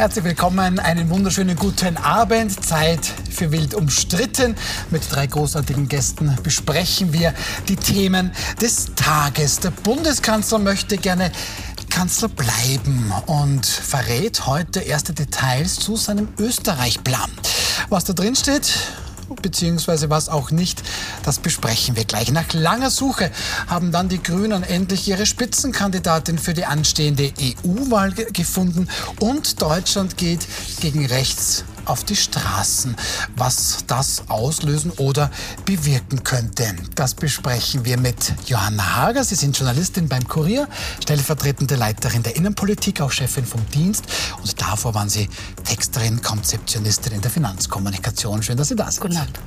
Herzlich willkommen, einen wunderschönen guten Abend. Zeit für Wild umstritten. Mit drei großartigen Gästen besprechen wir die Themen des Tages. Der Bundeskanzler möchte gerne Kanzler bleiben und verrät heute erste Details zu seinem Österreich-Plan. Was da drin steht, beziehungsweise was auch nicht, das besprechen wir gleich. Nach langer Suche haben dann die Grünen endlich ihre Spitzenkandidatin für die anstehende EU-Wahl gefunden und Deutschland geht gegen rechts auf die Straßen. Was das auslösen oder bewirken könnte, das besprechen wir mit Johanna Hager. Sie sind Journalistin beim Kurier, stellvertretende Leiterin der Innenpolitik, auch Chefin vom Dienst. Und davor waren Sie Texterin, Konzeptionistin in der Finanzkommunikation. Schön, dass Sie da sind. Guten Abend.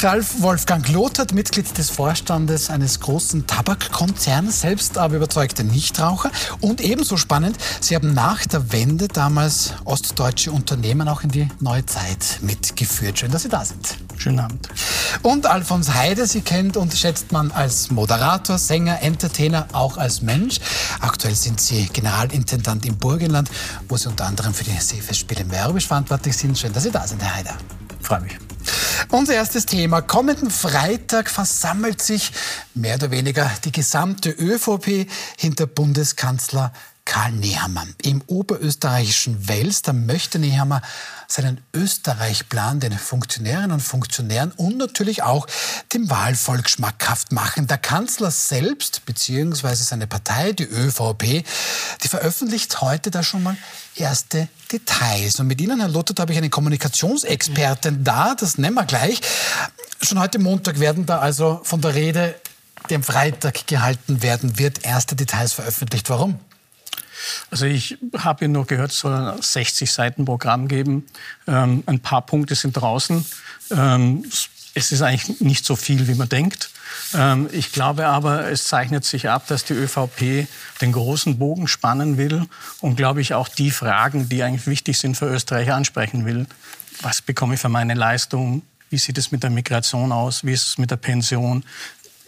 Ralf Wolfgang Lothert, Mitglied des Vorstandes eines großen Tabakkonzerns, selbst aber überzeugter Nichtraucher. Und ebenso spannend, Sie haben nach der Wende damals ostdeutsche Unternehmen auch in die neue Zeit mitgeführt. Schön, dass Sie da sind. Schönen Abend. Und Alfons Heide, Sie kennt und schätzt man als Moderator, Sänger, Entertainer, auch als Mensch. Aktuell sind Sie Generalintendant im Burgenland, wo Sie unter anderem für die Seefestspiele Mörbisch verantwortlich sind. Schön, dass Sie da sind, Herr Heider. Freue mich. Unser erstes Thema. Kommenden Freitag versammelt sich mehr oder weniger die gesamte ÖVP hinter Bundeskanzler Karl Nehammer. Im oberösterreichischen Wels, da möchte Nehammer seinen Österreich-Plan den Funktionärinnen und Funktionären und natürlich auch dem Wahlvolk schmackhaft machen. Der Kanzler selbst, beziehungsweise seine Partei, die ÖVP, die veröffentlicht heute da schon mal erste Details. Und mit Ihnen, Herr Lothar, habe ich einen Kommunikationsexperten da, das nennen wir gleich. Schon heute Montag werden da also von der Rede, die am Freitag gehalten werden wird, erste Details veröffentlicht. Warum? Also ich habe nur gehört, es soll ein 60 Seiten Programm geben. Ähm, ein paar Punkte sind draußen. Ähm, es ist eigentlich nicht so viel, wie man denkt. Ähm, ich glaube aber, es zeichnet sich ab, dass die ÖVP den großen Bogen spannen will und, glaube ich, auch die Fragen, die eigentlich wichtig sind für Österreich, ansprechen will. Was bekomme ich für meine Leistung? Wie sieht es mit der Migration aus? Wie ist es mit der Pension?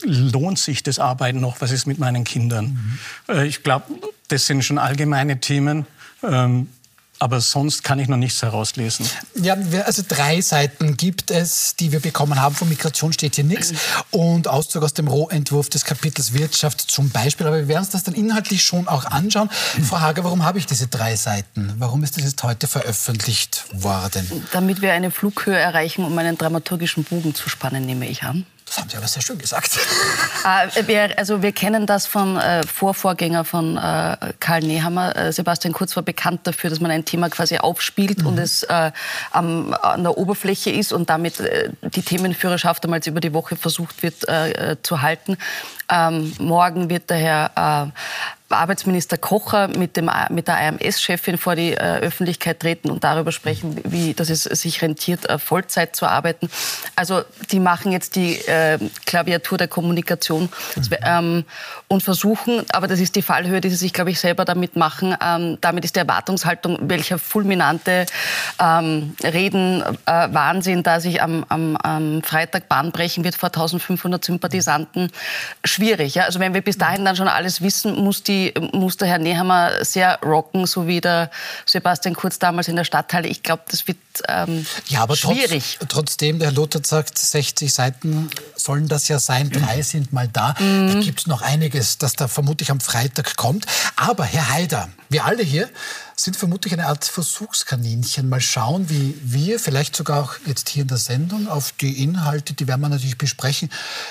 Lohnt sich das Arbeiten noch? Was ist mit meinen Kindern? Mhm. Ich glaube, das sind schon allgemeine Themen. Ähm, aber sonst kann ich noch nichts herauslesen. Ja, also drei Seiten gibt es, die wir bekommen haben. Von Migration steht hier nichts. Und Auszug aus dem Rohentwurf des Kapitels Wirtschaft zum Beispiel. Aber wir werden uns das dann inhaltlich schon auch anschauen. Frau Hager, warum habe ich diese drei Seiten? Warum ist das jetzt heute veröffentlicht worden? Damit wir eine Flughöhe erreichen, um einen dramaturgischen Bogen zu spannen, nehme ich an. Das haben Sie aber sehr schön gesagt. Äh, wir, also wir kennen das von äh, Vorvorgänger von äh, Karl Nehammer. Äh, Sebastian Kurz war bekannt dafür, dass man ein Thema quasi aufspielt mhm. und es äh, am, an der Oberfläche ist und damit äh, die Themenführerschaft einmal über die Woche versucht wird äh, zu halten. Ähm, morgen wird der Herr Arbeitsminister Kocher mit, dem, mit der AMS-Chefin vor die äh, Öffentlichkeit treten und darüber sprechen, wie dass es sich rentiert, äh, Vollzeit zu arbeiten. Also die machen jetzt die äh, Klaviatur der Kommunikation ähm, und versuchen, aber das ist die Fallhöhe, die sie sich, glaube ich, selber damit machen. Ähm, damit ist die Erwartungshaltung, welcher fulminante ähm, Reden äh, Wahnsinn, da sich am, am, am Freitag Bahn brechen wird vor 1500 Sympathisanten, schwierig. Ja? Also wenn wir bis dahin dann schon alles wissen, muss die muss der Herr Nehammer sehr rocken, so wie der Sebastian Kurz damals in der Stadthalle. Ich glaube, das wird ähm, ja, aber schwierig. Trotz, trotzdem, der Herr Lothar sagt, 60 Seiten sollen das ja sein, drei sind mal da. Mhm. Da gibt es noch einiges, das da vermutlich am Freitag kommt. Aber Herr Haider, wir alle hier sind vermutlich eine Art Versuchskaninchen. Mal schauen, wie wir, vielleicht sogar auch jetzt hier in der Sendung, auf die Inhalte, die werden wir natürlich besprechen,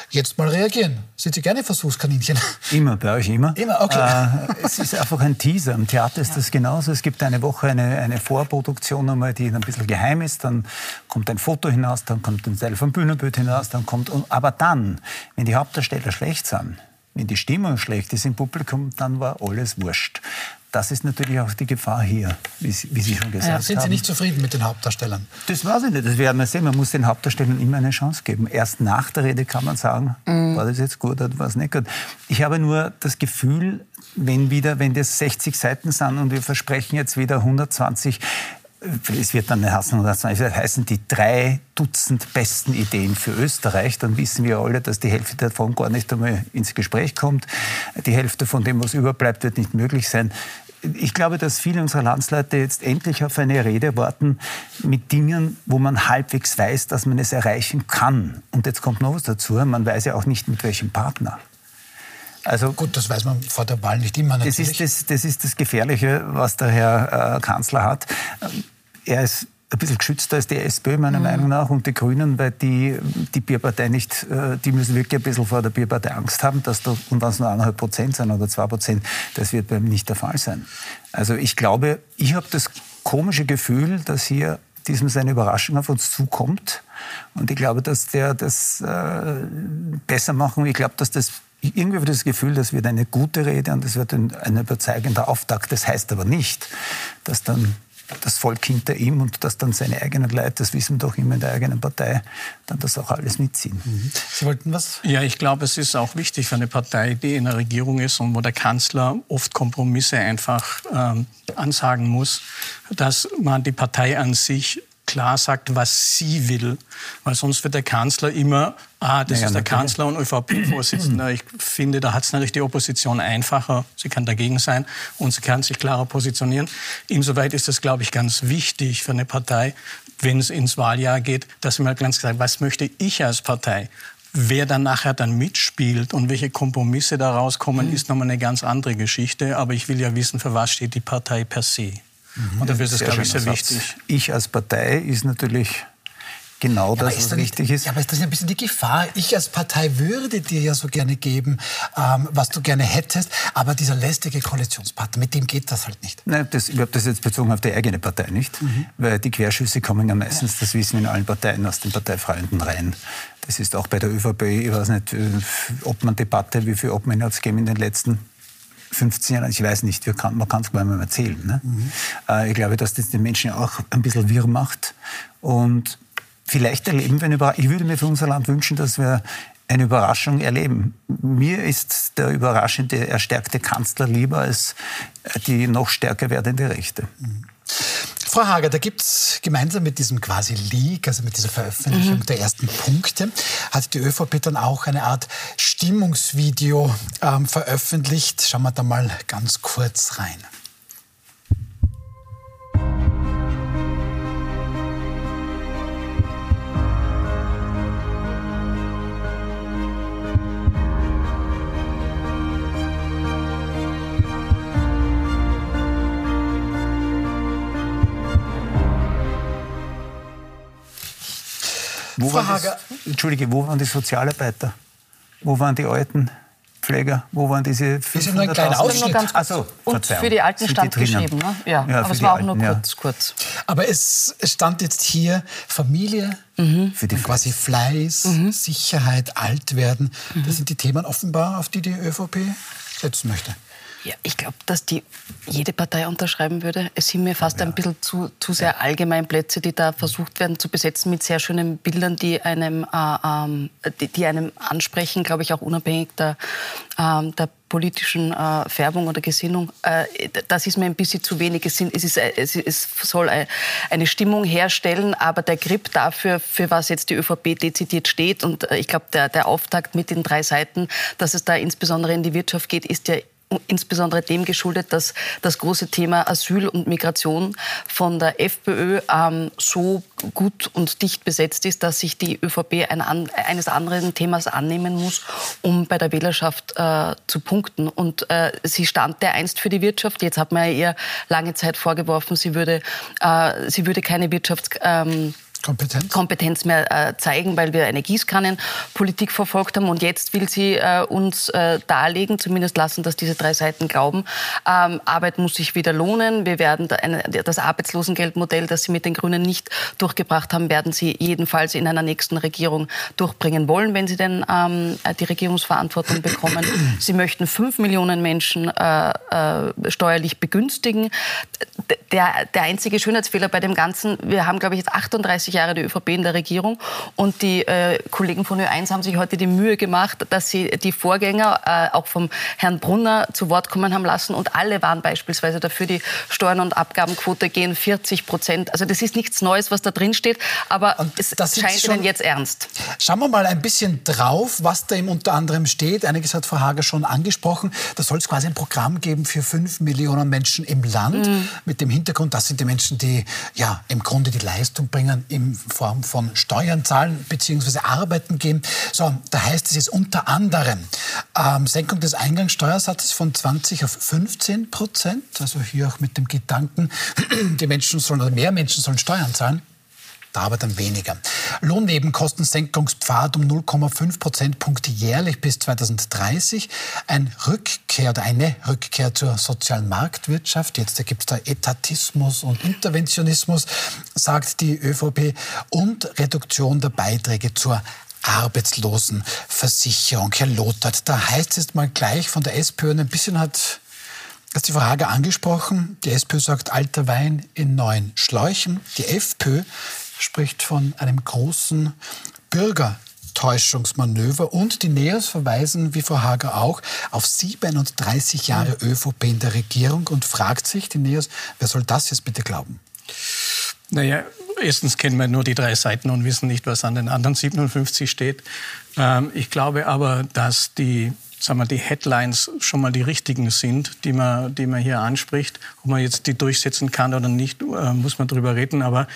jetzt mal reagieren. Sind Sie gerne Versuchskaninchen? Immer, bei euch immer. Immer, okay. Äh, es ist einfach ein Teaser. Im Theater ist ja. das genauso. Es gibt eine Woche eine, eine Vorproduktion, einmal, die ein bisschen geheim ist. Dann kommt ein Foto hinaus, dann kommt ein Teil vom Bühnenbild hinaus, dann kommt. Aber dann, wenn die Hauptdarsteller schlecht sind, wenn die Stimmung schlecht ist im Publikum, dann war alles wurscht. Das ist natürlich auch die Gefahr hier, wie, wie Sie schon gesagt ja, sind haben. Sind Sie nicht zufrieden mit den Hauptdarstellern? Das weiß ich nicht, das werden wir sehen. Man muss den Hauptdarstellern immer eine Chance geben. Erst nach der Rede kann man sagen, mhm. war das jetzt gut oder war es nicht gut. Ich habe nur das Gefühl, wenn wieder, wenn das 60 Seiten sind und wir versprechen jetzt wieder 120, es wird dann heißen, das heißen die drei Dutzend besten Ideen für Österreich, dann wissen wir alle, dass die Hälfte davon gar nicht einmal ins Gespräch kommt. Die Hälfte von dem, was überbleibt, wird nicht möglich sein ich glaube, dass viele unserer Landsleute jetzt endlich auf eine Rede warten mit Dingen, wo man halbwegs weiß, dass man es erreichen kann. Und jetzt kommt noch was dazu, man weiß ja auch nicht, mit welchem Partner. Also, Gut, das weiß man vor der Wahl nicht immer natürlich. Das ist das, das, ist das Gefährliche, was der Herr äh, Kanzler hat. Er ist ein bisschen geschützter als die SPÖ meiner mhm. Meinung nach und die Grünen, weil die die Bierpartei nicht, äh, die müssen wirklich ein bisschen vor der Bierpartei Angst haben, dass da, und wenn es nur eineinhalb Prozent sind oder zwei Prozent, das wird bei ihm nicht der Fall sein. Also ich glaube, ich habe das komische Gefühl, dass hier diesem seine Überraschung auf uns zukommt. Und ich glaube, dass der das äh, besser machen. Ich glaube, dass das irgendwie habe ich das Gefühl, das wird eine gute Rede und das wird ein, ein überzeugender Auftakt. Das heißt aber nicht, dass dann das Volk hinter ihm und dass dann seine eigenen Leute, das wissen doch immer in der eigenen Partei, dann das auch alles mitziehen. Mhm. Sie wollten was? Ja, ich glaube, es ist auch wichtig für eine Partei, die in der Regierung ist und wo der Kanzler oft Kompromisse einfach ähm, ansagen muss, dass man die Partei an sich klar sagt, was sie will. Weil sonst wird der Kanzler immer, ah, das naja, ist der Kanzler und ÖVP-Vorsitzender. Ich finde, da hat es natürlich die Opposition einfacher. Sie kann dagegen sein und sie kann sich klarer positionieren. Insoweit ist das, glaube ich, ganz wichtig für eine Partei, wenn es ins Wahljahr geht, dass sie mal ganz klar sagt, was möchte ich als Partei? Wer dann nachher dann mitspielt und welche Kompromisse daraus kommen, mhm. ist nochmal eine ganz andere Geschichte. Aber ich will ja wissen, für was steht die Partei per se. Mhm. Und dafür ist es, glaube ich, sehr wichtig. Ich als Partei ist natürlich genau ja, das, was wichtig ist. Ja, aber ist das nicht ein bisschen die Gefahr? Ich als Partei würde dir ja so gerne geben, ähm, was du gerne hättest, aber dieser lästige Koalitionspartner, mit dem geht das halt nicht. Nein, das, ich habe das jetzt bezogen auf die eigene Partei nicht, mhm. weil die Querschüsse kommen ja meistens, das wissen wir in allen Parteien, aus den Parteifreunden rein. Das ist auch bei der ÖVP, ich weiß nicht, äh, ob man Debatte, wie viel Obmänner hat es gegeben in den letzten 15 Jahren, ich weiß nicht, kann, man kann es gar nicht mehr erzählen. Ne? Mhm. Äh, ich glaube, dass das den Menschen auch ein bisschen wirr macht. Und vielleicht erleben wir eine Überraschung. Ich würde mir für unser Land wünschen, dass wir eine Überraschung erleben. Mir ist der überraschende, erstärkte Kanzler lieber als die noch stärker werdende Rechte. Mhm. Frau Hager, da gibt es gemeinsam mit diesem quasi Leak, also mit dieser Veröffentlichung mhm. der ersten Punkte, hat die ÖVP dann auch eine Art Stimmungsvideo ähm, veröffentlicht. Schauen wir da mal ganz kurz rein. Wo Frau Hager. Das, Entschuldige, wo waren die Sozialarbeiter? Wo waren die alten Pfleger? Wo waren diese Wir sind nur ein kleiner Ausschnitt. Also, und für die Alten stand geschrieben. Ne? Ja, ja aber es war auch nur kurz, ja. kurz. Aber es stand jetzt hier Familie, mhm. für die quasi Fleiß, mhm. Sicherheit, alt werden. Mhm. Das sind die Themen offenbar, auf die die ÖVP setzen möchte. Ja, ich glaube, dass die jede Partei unterschreiben würde. Es sind mir fast ja. ein bisschen zu, zu sehr allgemein Plätze, die da versucht werden zu besetzen mit sehr schönen Bildern, die einem, äh, ähm, die, die, einem ansprechen, glaube ich, auch unabhängig der, äh, der politischen äh, Färbung oder Gesinnung. Äh, das ist mir ein bisschen zu wenig. Es, sind, es, ist, äh, es, es soll eine Stimmung herstellen, aber der Grip dafür, für was jetzt die ÖVP dezidiert steht, und äh, ich glaube, der, der Auftakt mit den drei Seiten, dass es da insbesondere in die Wirtschaft geht, ist ja insbesondere dem geschuldet, dass das große Thema Asyl und Migration von der FPÖ ähm, so gut und dicht besetzt ist, dass sich die ÖVP ein, eines anderen Themas annehmen muss, um bei der Wählerschaft äh, zu punkten. Und äh, sie stand der einst für die Wirtschaft. Jetzt hat man ja ihr lange Zeit vorgeworfen, sie würde, äh, sie würde keine Wirtschafts... Ähm, Kompetenz, Kompetenz mehr äh, zeigen, weil wir eine Gießkannenpolitik verfolgt haben. Und jetzt will sie äh, uns äh, darlegen, zumindest lassen dass diese drei Seiten glauben, ähm, Arbeit muss sich wieder lohnen. Wir werden da eine, das Arbeitslosengeldmodell, das sie mit den Grünen nicht durchgebracht haben, werden sie jedenfalls in einer nächsten Regierung durchbringen wollen, wenn sie denn ähm, die Regierungsverantwortung bekommen. Sie möchten fünf Millionen Menschen äh, äh, steuerlich begünstigen. Der, der einzige Schönheitsfehler bei dem Ganzen, wir haben, glaube ich, jetzt 38 60 Jahre die ÖVP in der Regierung und die äh, Kollegen von Ö1 haben sich heute die Mühe gemacht, dass sie die Vorgänger äh, auch vom Herrn Brunner zu Wort kommen haben lassen und alle waren beispielsweise dafür, die Steuern- und Abgabenquote gehen 40 Prozent. Also das ist nichts Neues, was da drin steht, aber und es scheint schon, Ihnen jetzt ernst. Schauen wir mal ein bisschen drauf, was da im unter anderem steht. Einiges hat Frau Hager schon angesprochen. Da soll es quasi ein Programm geben für fünf Millionen Menschen im Land. Mhm. Mit dem Hintergrund, das sind die Menschen, die ja im Grunde die Leistung bringen in Form von Steuern zahlen bzw. arbeiten gehen. So, da heißt es jetzt unter anderem ähm, Senkung des Eingangssteuersatzes von 20 auf 15 Prozent. Also hier auch mit dem Gedanken, die Menschen sollen oder mehr Menschen sollen Steuern zahlen da aber dann weniger. Lohnnebenkostensenkungspfad um 0,5 Prozentpunkte jährlich bis 2030. Ein Rückkehr oder eine Rückkehr zur sozialen Marktwirtschaft. Jetzt gibt es da Etatismus und Interventionismus, sagt die ÖVP. Und Reduktion der Beiträge zur Arbeitslosenversicherung. Herr Lothar, da heißt es mal gleich von der SPÖ ein bisschen hat hast die Frage angesprochen. Die SPÖ sagt alter Wein in neuen Schläuchen. Die FPÖ spricht von einem großen Bürgertäuschungsmanöver und die Neos verweisen, wie Frau Hager auch, auf 37 Jahre ÖVP in der Regierung und fragt sich die Neos, wer soll das jetzt bitte glauben? Naja, erstens kennen wir nur die drei Seiten und wissen nicht, was an den anderen 57 steht. Ähm, ich glaube aber, dass die sagen wir, die Headlines schon mal die richtigen sind, die man, die man hier anspricht. Ob man jetzt die durchsetzen kann oder nicht, äh, muss man darüber reden. Aber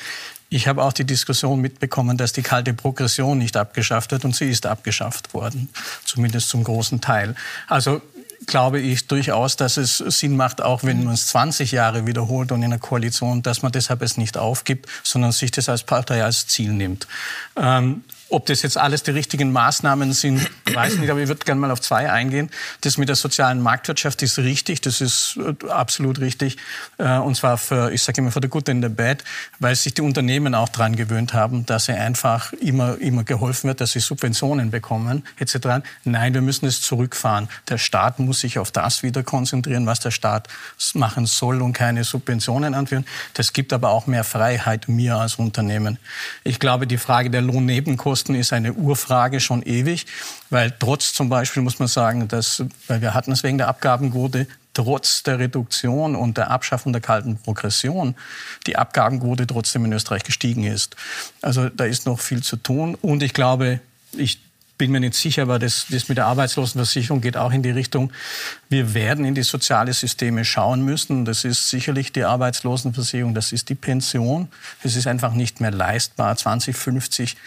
ich habe auch die Diskussion mitbekommen, dass die kalte Progression nicht abgeschafft wird und sie ist abgeschafft worden, zumindest zum großen Teil. Also glaube ich durchaus, dass es Sinn macht, auch wenn man es 20 Jahre wiederholt und in einer Koalition, dass man deshalb es nicht aufgibt, sondern sich das als Partei als Ziel nimmt. Ähm, ob das jetzt alles die richtigen Maßnahmen sind, weiß ich nicht, aber ich würde gerne mal auf zwei eingehen. Das mit der sozialen Marktwirtschaft ist richtig, das ist äh, absolut richtig. Äh, und zwar für, ich sage immer, für the good and the bad, weil sich die Unternehmen auch daran gewöhnt haben, dass sie einfach immer, immer geholfen wird, dass sie Subventionen bekommen, etc. Nein, wir müssen es zurückfahren. Der Staat muss sich auf das wieder konzentrieren, was der Staat machen soll und keine Subventionen anführen. Das gibt aber auch mehr Freiheit mir als Unternehmen. Ich glaube, die Frage der Lohnnebenkosten Kosten ist eine Urfrage schon ewig, weil trotz zum Beispiel muss man sagen, dass, weil wir hatten es wegen der Abgabenquote, trotz der Reduktion und der Abschaffung der kalten Progression die Abgabenquote trotzdem in Österreich gestiegen ist. Also da ist noch viel zu tun und ich glaube, ich bin mir nicht sicher, aber das, das mit der Arbeitslosenversicherung geht auch in die Richtung, wir werden in die soziale Systeme schauen müssen. Das ist sicherlich die Arbeitslosenversicherung, das ist die Pension. Es ist einfach nicht mehr leistbar. 2050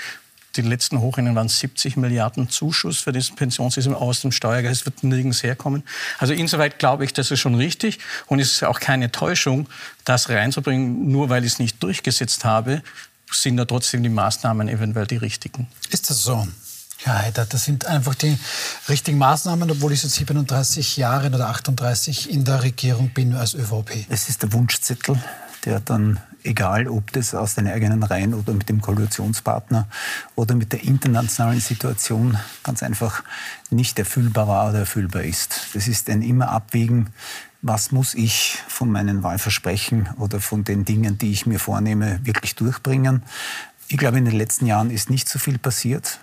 die letzten Hochrennen waren 70 Milliarden Zuschuss für das Pensionssystem aus dem Steuergeld. Es wird nirgends herkommen. Also insoweit glaube ich, das ist schon richtig. Und es ist auch keine Täuschung, das reinzubringen, nur weil ich es nicht durchgesetzt habe, sind da trotzdem die Maßnahmen eventuell die richtigen. Ist das so? Ja, Heider, das sind einfach die richtigen Maßnahmen, obwohl ich seit 37 Jahren oder 38 in der Regierung bin als ÖVP. Es ist der Wunschzettel, der dann egal ob das aus den eigenen Reihen oder mit dem Koalitionspartner oder mit der internationalen Situation ganz einfach nicht erfüllbar war oder erfüllbar ist. Das ist ein immer Abwägen, was muss ich von meinen Wahlversprechen oder von den Dingen, die ich mir vornehme, wirklich durchbringen. Ich glaube, in den letzten Jahren ist nicht so viel passiert.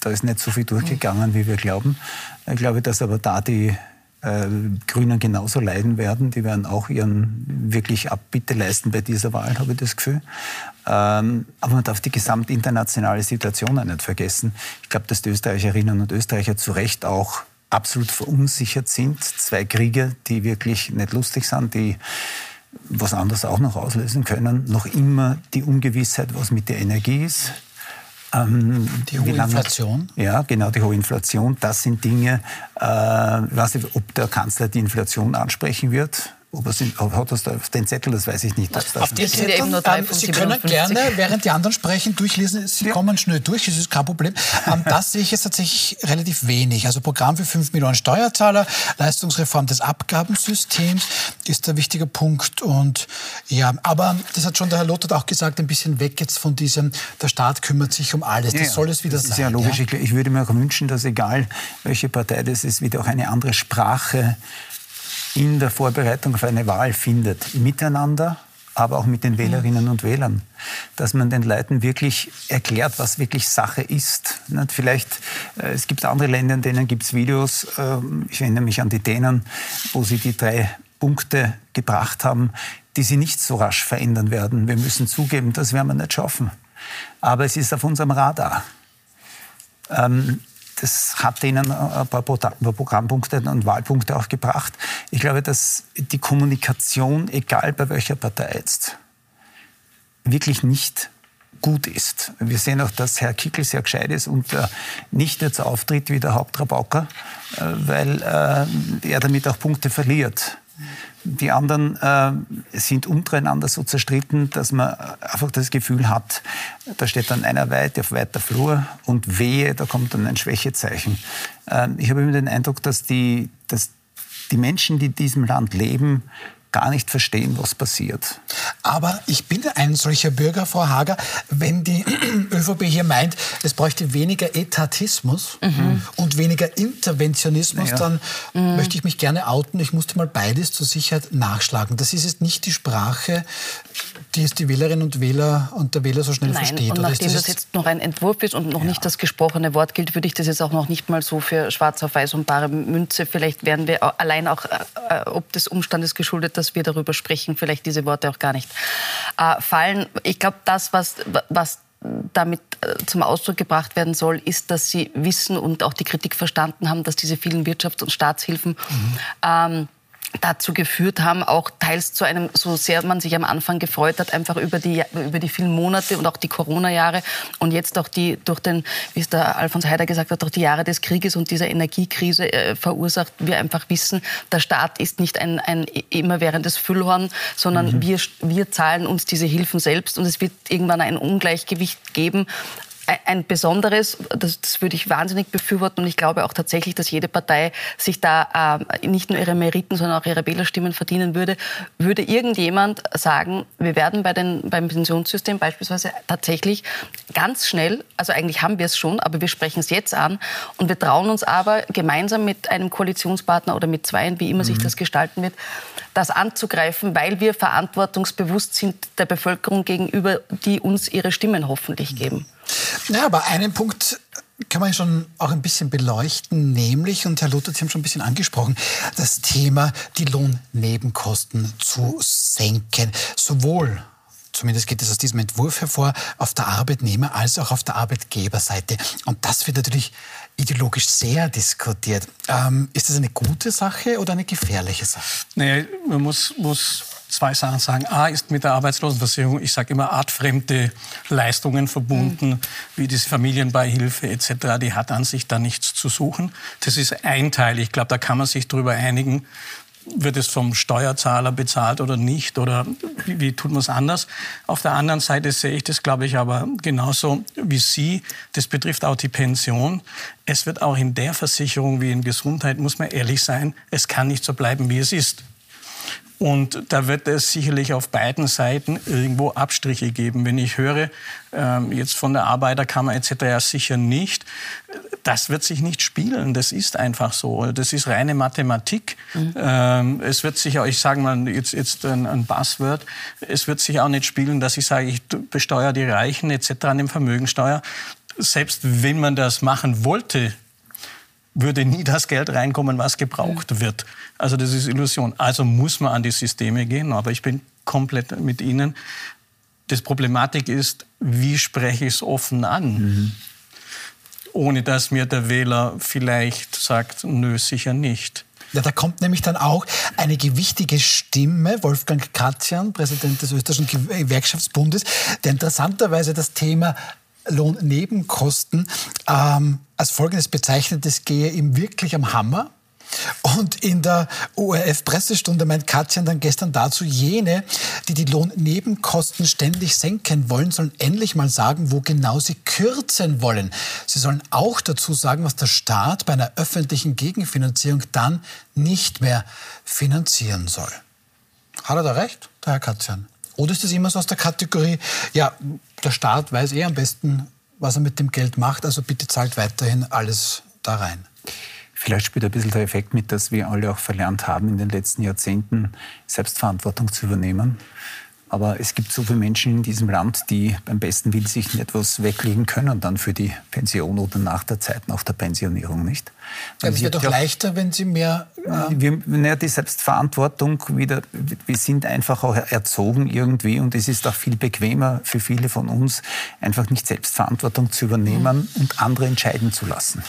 Da ist nicht so viel durchgegangen, wie wir glauben. Ich glaube, dass aber da die äh, Grünen genauso leiden werden. Die werden auch ihren wirklich Abbitte leisten bei dieser Wahl, habe ich das Gefühl. Ähm, aber man darf die gesamtinternationale Situation auch nicht vergessen. Ich glaube, dass die Österreicherinnen und Österreicher zu Recht auch absolut verunsichert sind. Zwei Kriege, die wirklich nicht lustig sind, die was anderes auch noch auslösen können. Noch immer die Ungewissheit, was mit der Energie ist. Ähm, die hohe Inflation? Ja, genau, die hohe Inflation. Das sind Dinge, äh, ich weiß nicht, ob der Kanzler die Inflation ansprechen wird. Ob er sind, hat das auf den Zettel, das weiß ich nicht. auf den Zettel, ähm, Sie können gerne, während die anderen sprechen, durchlesen. Sie ja. kommen schnell durch, das ist kein Problem. Ähm, das sehe ich jetzt tatsächlich relativ wenig. Also Programm für 5 Millionen Steuerzahler, Leistungsreform des Abgabensystems ist der wichtige Punkt. Und ja, aber das hat schon der Herr Lothar auch gesagt, ein bisschen weg jetzt von diesem, der Staat kümmert sich um alles. Das ja, soll es wieder das sein. Ist ja logisch. Ja? Ich würde mir auch wünschen, dass egal welche Partei das ist, wieder auch eine andere Sprache in der Vorbereitung auf eine Wahl findet. Miteinander, aber auch mit den Wählerinnen und Wählern. Dass man den Leuten wirklich erklärt, was wirklich Sache ist. Vielleicht, äh, es gibt andere Länder, in denen gibt es Videos, ähm, ich erinnere mich an die Dänen, wo sie die drei Punkte gebracht haben, die sie nicht so rasch verändern werden. Wir müssen zugeben, das werden wir nicht schaffen. Aber es ist auf unserem Radar. Ähm, das hat denen ein paar Programmpunkte und Wahlpunkte auch gebracht. Ich glaube, dass die Kommunikation, egal bei welcher Partei jetzt, wirklich nicht gut ist. Wir sehen auch, dass Herr Kickel sehr gescheit ist und äh, nicht jetzt auftritt wie der Hauptrabauker, äh, weil äh, er damit auch Punkte verliert. Die anderen äh, sind untereinander so zerstritten, dass man einfach das Gefühl hat, da steht dann einer weit auf weiter Flur und wehe, da kommt dann ein Schwächezeichen. Äh, ich habe immer den Eindruck, dass die, dass die Menschen, die in diesem Land leben, gar nicht verstehen, was passiert. Aber ich bin ein solcher Bürger, Frau Hager, wenn die ÖVP hier meint, es bräuchte weniger Etatismus mhm. und weniger Interventionismus, ja. dann mhm. möchte ich mich gerne outen. Ich musste mal beides zur Sicherheit nachschlagen. Das ist jetzt nicht die Sprache, die es die Wählerinnen und Wähler und der Wähler so schnell Nein, versteht. Und nachdem das, das, jetzt noch ein Entwurf ist und noch ja. nicht das gesprochene Wort gilt, würde ich das jetzt auch noch nicht mal so für schwarz auf weiß und bare Münze. Vielleicht werden wir allein auch, äh, äh ob des Umstandes geschuldet, dass dass wir darüber sprechen, vielleicht diese Worte auch gar nicht äh, fallen. Ich glaube, das, was, was damit äh, zum Ausdruck gebracht werden soll, ist, dass sie wissen und auch die Kritik verstanden haben, dass diese vielen Wirtschafts- und Staatshilfen mhm. ähm, dazu geführt haben, auch teils zu einem, so sehr man sich am Anfang gefreut hat, einfach über die, über die vielen Monate und auch die Corona-Jahre und jetzt auch die, durch den, wie es der Alfons Heider gesagt hat, durch die Jahre des Krieges und dieser Energiekrise äh, verursacht, wir einfach wissen, der Staat ist nicht ein, ein immerwährendes Füllhorn, sondern mhm. wir, wir zahlen uns diese Hilfen selbst und es wird irgendwann ein Ungleichgewicht geben, ein besonderes, das, das, würde ich wahnsinnig befürworten und ich glaube auch tatsächlich, dass jede Partei sich da äh, nicht nur ihre Meriten, sondern auch ihre Wählerstimmen verdienen würde. Würde irgendjemand sagen, wir werden bei den, beim Pensionssystem beispielsweise tatsächlich ganz schnell, also eigentlich haben wir es schon, aber wir sprechen es jetzt an und wir trauen uns aber gemeinsam mit einem Koalitionspartner oder mit zweien, wie immer mhm. sich das gestalten wird, das anzugreifen, weil wir verantwortungsbewusst sind der Bevölkerung gegenüber, die uns ihre Stimmen hoffentlich geben. Ja, aber einen Punkt kann man schon auch ein bisschen beleuchten, nämlich, und Herr Luther, Sie haben schon ein bisschen angesprochen, das Thema, die Lohnnebenkosten zu senken. Sowohl zumindest geht es aus diesem Entwurf hervor, auf der Arbeitnehmer- als auch auf der Arbeitgeberseite. Und das wird natürlich ideologisch sehr diskutiert. Ähm, ist das eine gute Sache oder eine gefährliche Sache? Nee, man muss, muss zwei Sachen sagen. A ist mit der Arbeitslosenversicherung, ich sage immer, artfremde Leistungen verbunden, mhm. wie diese Familienbeihilfe etc. Die hat an sich da nichts zu suchen. Das ist ein Teil. Ich glaube, da kann man sich darüber einigen, wird es vom Steuerzahler bezahlt oder nicht oder wie, wie tut man es anders? Auf der anderen Seite sehe ich das, glaube ich, aber genauso wie Sie. Das betrifft auch die Pension. Es wird auch in der Versicherung wie in Gesundheit, muss man ehrlich sein, es kann nicht so bleiben, wie es ist. Und da wird es sicherlich auf beiden Seiten irgendwo Abstriche geben. Wenn ich höre, ähm, jetzt von der Arbeiterkammer etc. ja sicher nicht, das wird sich nicht spielen. Das ist einfach so. Das ist reine Mathematik. Mhm. Ähm, es wird sich auch, ich sage mal jetzt, jetzt ein, ein Buzzword, es wird sich auch nicht spielen, dass ich sage, ich besteuere die Reichen etc. an dem Vermögensteuer. Selbst wenn man das machen wollte, würde nie das Geld reinkommen, was gebraucht wird. Also das ist Illusion. Also muss man an die Systeme gehen. Aber ich bin komplett mit Ihnen. Das Problematik ist, wie spreche ich es offen an? Mhm. Ohne dass mir der Wähler vielleicht sagt, nö, sicher nicht. Ja, da kommt nämlich dann auch eine gewichtige Stimme, Wolfgang Katzian, Präsident des Österreichischen Gewerkschaftsbundes, der interessanterweise das Thema Lohnnebenkosten ähm, als folgendes bezeichnet, es gehe ihm wirklich am Hammer. Und in der ORF-Pressestunde meint Katjan dann gestern dazu, jene, die die Lohnnebenkosten ständig senken wollen, sollen endlich mal sagen, wo genau sie kürzen wollen. Sie sollen auch dazu sagen, was der Staat bei einer öffentlichen Gegenfinanzierung dann nicht mehr finanzieren soll. Hat er da recht, der Herr Katjan? Oder ist das immer so aus der Kategorie, ja, der Staat weiß eh am besten, was er mit dem Geld macht, also bitte zahlt weiterhin alles da rein? Vielleicht spielt ein bisschen der Effekt mit, dass wir alle auch verlernt haben, in den letzten Jahrzehnten Selbstverantwortung zu übernehmen. Aber es gibt so viele Menschen in diesem Land, die beim besten Willen sich nicht etwas weglegen können dann für die Pension oder nach der Zeit, nach der Pensionierung nicht. Ja, es wird doch leichter, wenn Sie mehr... Äh wir, naja, die Selbstverantwortung wieder, wir sind einfach auch erzogen irgendwie und es ist auch viel bequemer für viele von uns, einfach nicht Selbstverantwortung zu übernehmen mhm. und andere entscheiden zu lassen.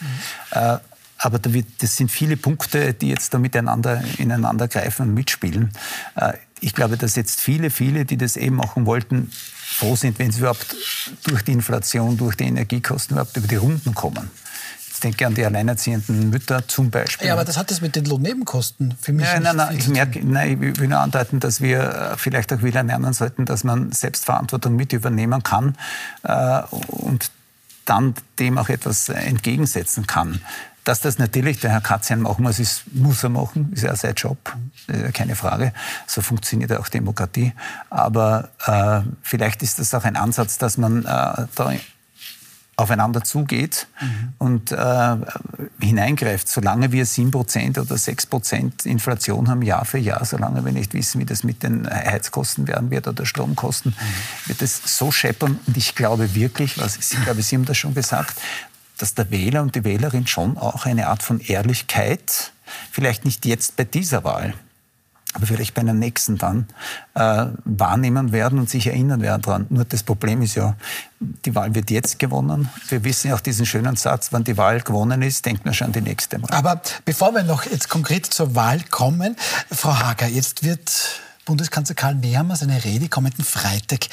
Mhm. Äh, aber das sind viele Punkte, die jetzt da miteinander ineinander greifen und mitspielen. Ich glaube, dass jetzt viele, viele, die das eben machen wollten, froh sind, wenn sie überhaupt durch die Inflation, durch die Energiekosten überhaupt über die Runden kommen. Ich denke an die alleinerziehenden Mütter zum Beispiel. Ja, aber das hat das mit den Lohnnebenkosten für mich ja, nein, nein, ich merke, nein, ich will nur andeuten, dass wir äh, vielleicht auch wieder lernen sollten, dass man Selbstverantwortung mit übernehmen kann äh, und dann dem auch etwas entgegensetzen kann. Dass das natürlich der Herr Katzian machen muss, ist, muss er machen, ist ja sein Job, keine Frage. So funktioniert auch Demokratie. Aber äh, vielleicht ist das auch ein Ansatz, dass man äh, da aufeinander zugeht mhm. und äh, hineingreift. Solange wir 7% oder 6% Inflation haben, Jahr für Jahr, solange wir nicht wissen, wie das mit den Heizkosten werden wird oder Stromkosten, mhm. wird es so scheppern. Und ich glaube wirklich, was, ich glaube, Sie haben das schon gesagt, dass der Wähler und die Wählerin schon auch eine Art von Ehrlichkeit, vielleicht nicht jetzt bei dieser Wahl, aber vielleicht bei einer nächsten dann, äh, wahrnehmen werden und sich erinnern werden daran. Nur das Problem ist ja, die Wahl wird jetzt gewonnen. Wir wissen ja auch diesen schönen Satz, wenn die Wahl gewonnen ist, denkt man schon an die nächste Wahl. Aber bevor wir noch jetzt konkret zur Wahl kommen, Frau Hager, jetzt wird Bundeskanzler Karl Nehammer seine Rede kommenden Freitag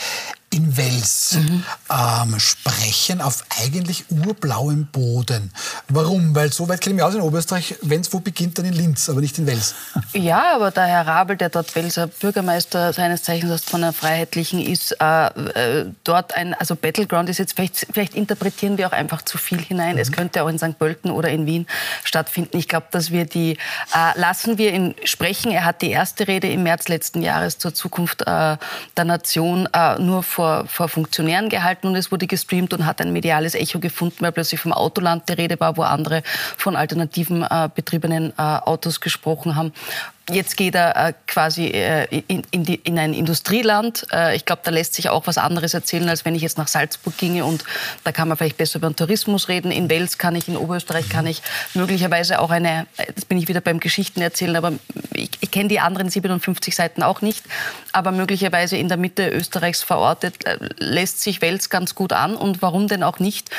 in Wels mhm. ähm, sprechen auf eigentlich urblauem Boden. Warum? Weil so weit kenne ich mich aus in Oberösterreich, wenn es wo beginnt, dann in Linz, aber nicht in Wels. Ja, aber der Herr Rabel, der dort Welser Bürgermeister seines Zeichens von der Freiheitlichen ist, äh, äh, dort ein, also Battleground ist jetzt, vielleicht, vielleicht interpretieren wir auch einfach zu viel hinein. Mhm. Es könnte auch in St. Pölten oder in Wien stattfinden. Ich glaube, dass wir die, äh, lassen wir ihn sprechen. Er hat die erste Rede im März letzten Jahres zur Zukunft äh, der Nation äh, nur vor, vor Funktionären gehalten und es wurde gestreamt und hat ein mediales Echo gefunden, weil plötzlich vom Autoland die Rede war, wo andere von alternativen äh, betriebenen äh, Autos gesprochen haben. Jetzt geht er äh, quasi äh, in, in, die, in, ein Industrieland. Äh, ich glaube, da lässt sich auch was anderes erzählen, als wenn ich jetzt nach Salzburg ginge und da kann man vielleicht besser über den Tourismus reden. In Wels kann ich, in Oberösterreich kann ich möglicherweise auch eine, jetzt bin ich wieder beim Geschichten erzählen, aber ich, ich kenne die anderen 57 Seiten auch nicht, aber möglicherweise in der Mitte Österreichs verortet, lässt sich Wels ganz gut an und warum denn auch nicht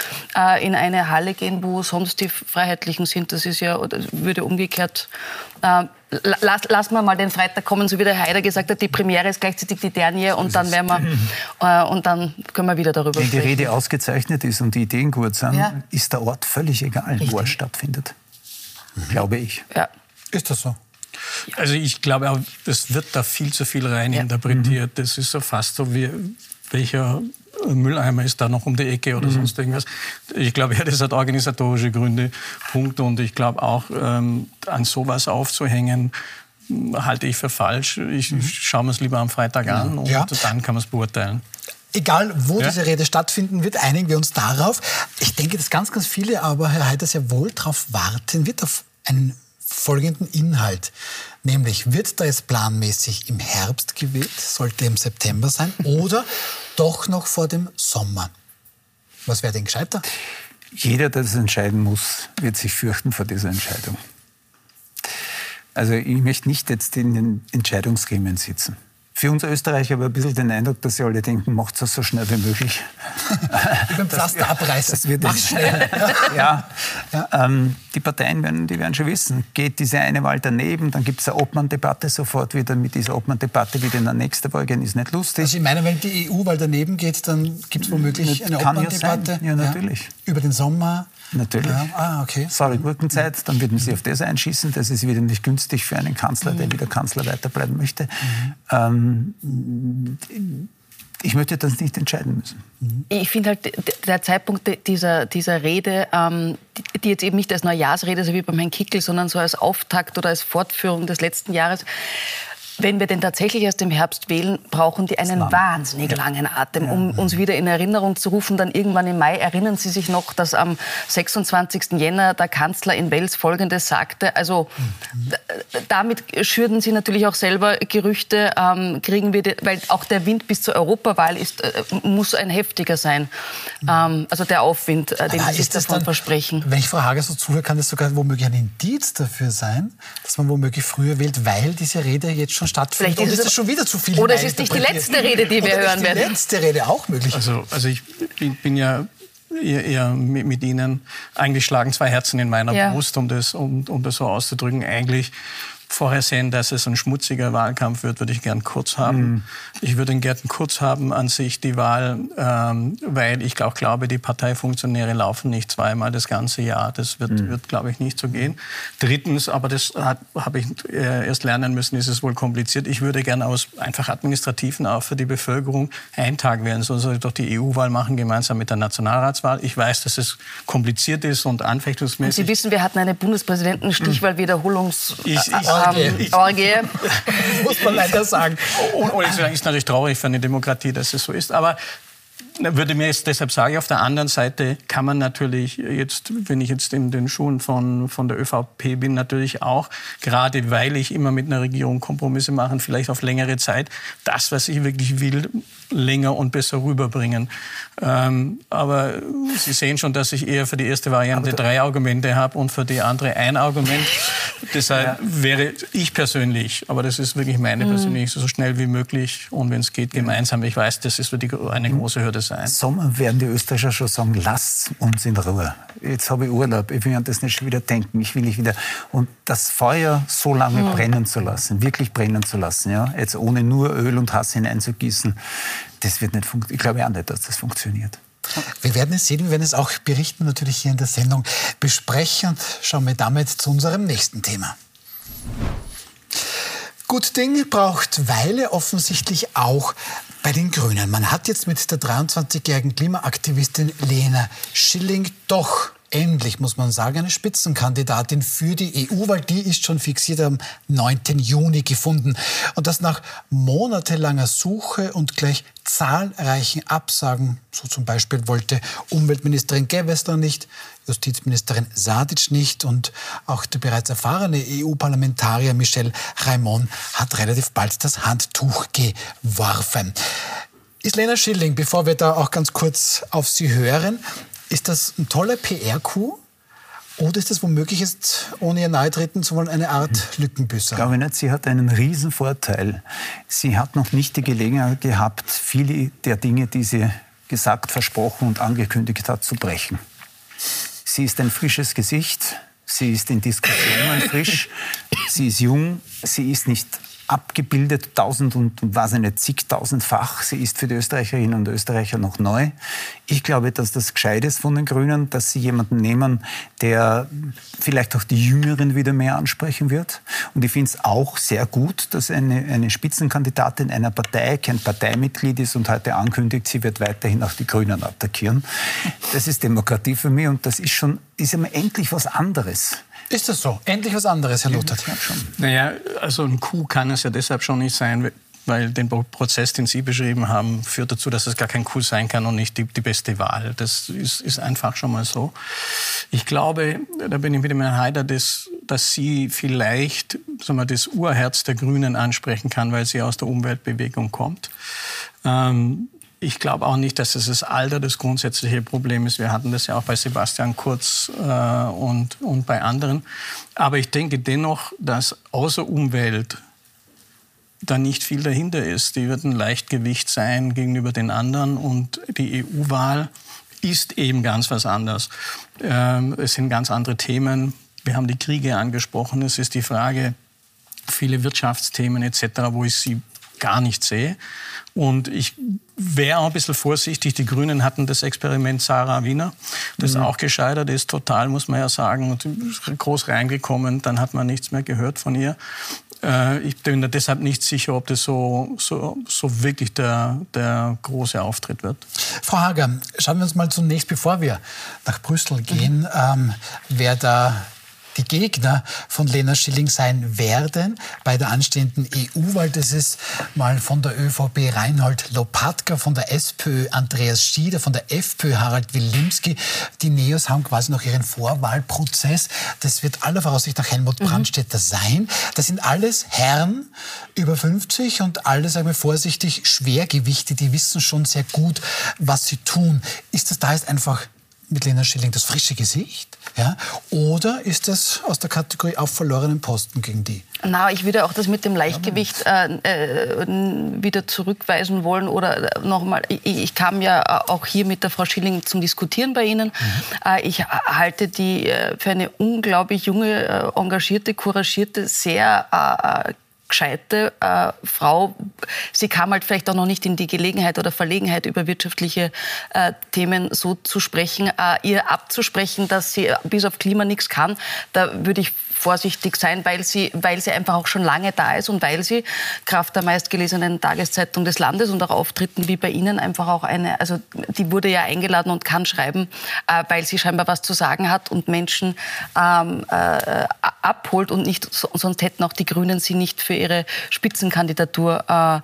in eine Halle gehen, wo sonst die Freiheitlichen sind. Das ist ja, würde umgekehrt lass, lassen wir mal den Freitag kommen, so wie der Heider gesagt hat, die Premiere ist gleichzeitig die Dernier und dann werden wir äh, und dann können wir wieder darüber Wenn sprechen. Wenn die Rede ausgezeichnet ist und die Ideen gut sind, ja. ist der Ort völlig egal, Richtig. wo er stattfindet. Mhm. Glaube ich. Ja. Ist das so? Also ich glaube, auch, es wird da viel zu viel rein ja. interpretiert. Mhm. Das ist so fast so wie welcher Mülleimer ist da noch um die Ecke oder mhm. sonst irgendwas. Ich glaube, ja, das hat organisatorische Gründe, Punkt. Und ich glaube auch, ähm, an sowas aufzuhängen, halte ich für falsch. Ich mhm. schaue mir es lieber am Freitag an und ja. dann kann man es beurteilen. Egal, wo ja. diese Rede stattfinden wird, einigen wir uns darauf. Ich denke, dass ganz, ganz viele, aber Herr Heider sehr wohl darauf warten wird, auf einen folgenden Inhalt. Nämlich, wird da jetzt planmäßig im Herbst gewählt, sollte im September sein, oder doch noch vor dem Sommer? Was wäre denn gescheiter? Jeder, der das entscheiden muss, wird sich fürchten vor dieser Entscheidung. Also ich möchte nicht jetzt in den Entscheidungsgremien sitzen. Für uns Österreicher habe ich ein bisschen den Eindruck, dass sie alle denken, macht es so schnell wie möglich. Beim Pflaster abreißen. Das wird Mach schnell. ja. ja. Ähm, die Parteien werden, die werden schon wissen, geht diese eine Wahl daneben, dann gibt es eine Obmann-Debatte sofort wieder mit dieser Obmann-Debatte wieder in der nächsten Wahl gehen, ist nicht lustig. Also ich meine, wenn die EU-Wahl daneben geht, dann gibt es womöglich eine Obmann-Debatte. Ja, ja, natürlich. Ja. Über den Sommer. Natürlich. Ja. Ah, okay. Saure Gurkenzeit, dann würden sie auf das einschießen. Das ist wieder nicht günstig für einen Kanzler, der mhm. wieder Kanzler weiterbleiben möchte. Mhm. Ähm, ich möchte das nicht entscheiden müssen. Ich finde halt, der Zeitpunkt dieser, dieser Rede, ähm, die jetzt eben nicht als Neujahrsrede, so wie beim Herrn Kickel, sondern so als Auftakt oder als Fortführung des letzten Jahres, wenn wir denn tatsächlich erst im Herbst wählen, brauchen die einen wahnsinnig langen Atem, um uns wieder in Erinnerung zu rufen. Dann irgendwann im Mai erinnern Sie sich noch, dass am 26. Jänner der Kanzler in Wels Folgendes sagte. Also damit schürden Sie natürlich auch selber Gerüchte. Ähm, kriegen wir, weil auch der Wind bis zur Europawahl ist, äh, muss ein heftiger sein. Ähm, also der Aufwind, äh, den Aber Sie sich davon dann, versprechen. Wenn ich Frau Hager so zuhöre, kann das sogar womöglich ein Indiz dafür sein, dass man womöglich früher wählt, weil diese Rede jetzt schon stattfindet. Vielleicht ist Und es schon wieder zu viel oder es ist nicht die letzte Rede, die wir Oder hören ist werden. die letzte Rede auch möglich. Also, also ich bin, bin ja eher, eher mit, mit Ihnen. Eigentlich schlagen zwei Herzen in meiner Ja. Brust, um das, um, um das so auszudrücken. Eigentlich vorher sehen, dass es ein schmutziger Wahlkampf wird, würde ich gern kurz haben. Ich würde gern kurz haben an sich, die Wahl, ähm, weil ich auch glaube, die Parteifunktionäre laufen nicht zweimal das ganze Jahr. Das wird, wird glaube ich, nicht so gehen. Drittens, aber das habe ich äh, erst lernen müssen, ist es wohl kompliziert. Ich würde gerne aus einfach administrativen auch für die Bevölkerung einen Tag wählen. So soll ich doch die EU-Wahl machen, gemeinsam mit der Nationalratswahl. Ich weiß, dass es kompliziert ist und anfechtungsmäßig. Sie wissen, wir hatten eine Bundespräsidenten-Stichwahl-Wiederholungs... Ich- ich- ähm, Orgie. muss man leider sagen. Und, und es ist natürlich traurig für eine Demokratie, dass es so ist. Aber würde mir jetzt deshalb sagen, auf der anderen Seite kann man natürlich jetzt, wenn ich jetzt in den Schuhen von, von der ÖVP bin, natürlich auch, gerade weil ich immer mit einer Regierung Kompromisse mache, vielleicht auf längere Zeit, das, was ich wirklich will, länger und besser rüberbringen. Ähm, aber Sie sehen schon, dass ich eher für die erste Variante drei Argumente habe und für die andere ein Argument. Deshalb wäre ich persönlich, aber das ist wirklich meine persönliche, so schnell wie möglich und wenn es geht, gemeinsam. Ich weiß, das ist für die eine große Hürde sein. Sommer werden die Österreicher schon sagen, lasst uns in Ruhe. Jetzt habe ich Urlaub, ich will an das nicht schon wieder denken, ich will nicht wieder. Und das Feuer so lange brennen zu lassen, wirklich brennen zu lassen, ja, jetzt ohne nur Öl und Hass hineinzugießen, das wird nicht funktionieren. Ich glaube auch nicht, dass das funktioniert. Wir werden es sehen, wir werden es auch berichten, natürlich hier in der Sendung besprechen und schauen wir damit zu unserem nächsten Thema. Gut Ding braucht Weile offensichtlich auch bei den Grünen. Man hat jetzt mit der 23-jährigen Klimaaktivistin Lena Schilling doch endlich, muss man sagen, eine Spitzenkandidatin für die EU, weil die ist schon fixiert am 9. Juni gefunden. Und das nach monatelanger Suche und gleich zahlreichen Absagen. So zum Beispiel wollte Umweltministerin Gewessler nicht, Justizministerin Sadic nicht und auch der bereits erfahrene EU-Parlamentarier Michel Raimond hat relativ bald das Handtuch geworfen. Ist Lena Schilling, bevor wir da auch ganz kurz auf Sie hören, ist das ein toller PR-Coup? Oder ist das womöglich jetzt, ohne ihr nahe treten zu wollen, eine Art Lückenbüßer? Glaube ich nicht. Sie hat einen riesen Vorteil. Sie hat noch nicht die Gelegenheit gehabt, viele der Dinge, die sie gesagt, versprochen und angekündigt hat, zu brechen. Sie ist ein frisches Gesicht. Sie ist in Diskussionen frisch. Sie ist jung. Sie ist nicht abgebildet, tausend und ich nicht, zigtausendfach. Sie ist für die Österreicherinnen und Österreicher noch neu. Ich glaube, dass das gescheit ist von den Grünen, dass sie jemanden nehmen, der vielleicht auch die Jüngeren wieder mehr ansprechen wird. Und ich finde es auch sehr gut, dass eine, eine Spitzenkandidatin einer Partei kein Parteimitglied ist und heute ankündigt, sie wird weiterhin auch die Grünen attackieren. Das ist Demokratie für mich und das ist schon, ist immer endlich was anderes. Ist das so? Endlich was anderes, Herr Lothar. Naja, also ein Coup kann es ja deshalb schon nicht sein, weil den Prozess, den Sie beschrieben haben, führt dazu, dass es gar kein Coup sein kann und nicht die, die beste Wahl. Das ist, ist einfach schon mal so. Ich glaube, da bin ich mit dem Herrn Haider, dass, dass sie vielleicht sagen wir, das Urherz der Grünen ansprechen kann, weil sie aus der Umweltbewegung kommt. Ähm, ich glaube auch nicht, dass es das Alter das grundsätzliche Problem ist. Wir hatten das ja auch bei Sebastian Kurz äh, und, und bei anderen. Aber ich denke dennoch, dass außer Umwelt da nicht viel dahinter ist. Die wird ein Leichtgewicht sein gegenüber den anderen und die EU-Wahl ist eben ganz was anderes. Ähm, es sind ganz andere Themen. Wir haben die Kriege angesprochen. Es ist die Frage, viele Wirtschaftsthemen etc., wo ich sie gar nicht sehe. Und ich wäre auch ein bisschen vorsichtig. Die Grünen hatten das Experiment Sarah Wiener, das mhm. auch gescheitert ist, total, muss man ja sagen, und groß reingekommen. Dann hat man nichts mehr gehört von ihr. Äh, Ich bin da deshalb nicht sicher, ob das so, so, so wirklich der, der große Auftritt wird. Frau Hager, schauen wir uns mal zunächst, bevor wir nach Brüssel gehen, mhm. ähm, wer da die Gegner von Lena Schilling sein werden bei der anstehenden EU-Wahl. Das ist mal von der ÖVP Reinhold Lopatka, von der SPÖ Andreas Schieder, von der FPÖ Harald Wilimski. Die Neos haben quasi noch ihren Vorwahlprozess. Das wird aller Voraussicht nach Helmut mhm. Brandstätter sein. Das sind alles Herren über 50 und alle, sagen wir vorsichtig, Schwergewichte. Die wissen schon sehr gut, was sie tun. Ist das da jetzt einfach mit Lena Schilling das frische Gesicht? Ja? Oder ist das aus der Kategorie auf verlorenen Posten gegen die? Na, ich würde auch das mit dem Leichtgewicht äh, äh, wieder zurückweisen wollen. Oder äh, nochmal, ich, ich, kam ja auch hier mit der Frau Schilling zum Diskutieren bei Ihnen. Mhm. Äh, ich halte die äh, für eine unglaublich junge, äh, engagierte, couragierte, sehr gescheite äh, Frau. Sie kam halt vielleicht auch noch nicht in die Gelegenheit oder Verlegenheit, über wirtschaftliche äh, Themen so zu sprechen. Äh, ihr abzusprechen, dass sie bis auf Klima nichts kann, da würde ich vorsichtig sein, weil sie, weil sie einfach auch schon lange da ist und weil sie Kraft der meistgelesenen Tageszeitung des Landes und auch Auftritten wie bei Ihnen einfach auch eine, also die wurde ja eingeladen und kann schreiben, äh, weil sie scheinbar was zu sagen hat und Menschen ähm, äh, abholt und nicht, sonst hätten auch die Grünen sie nicht für ihre Spitzenkandidatur äh,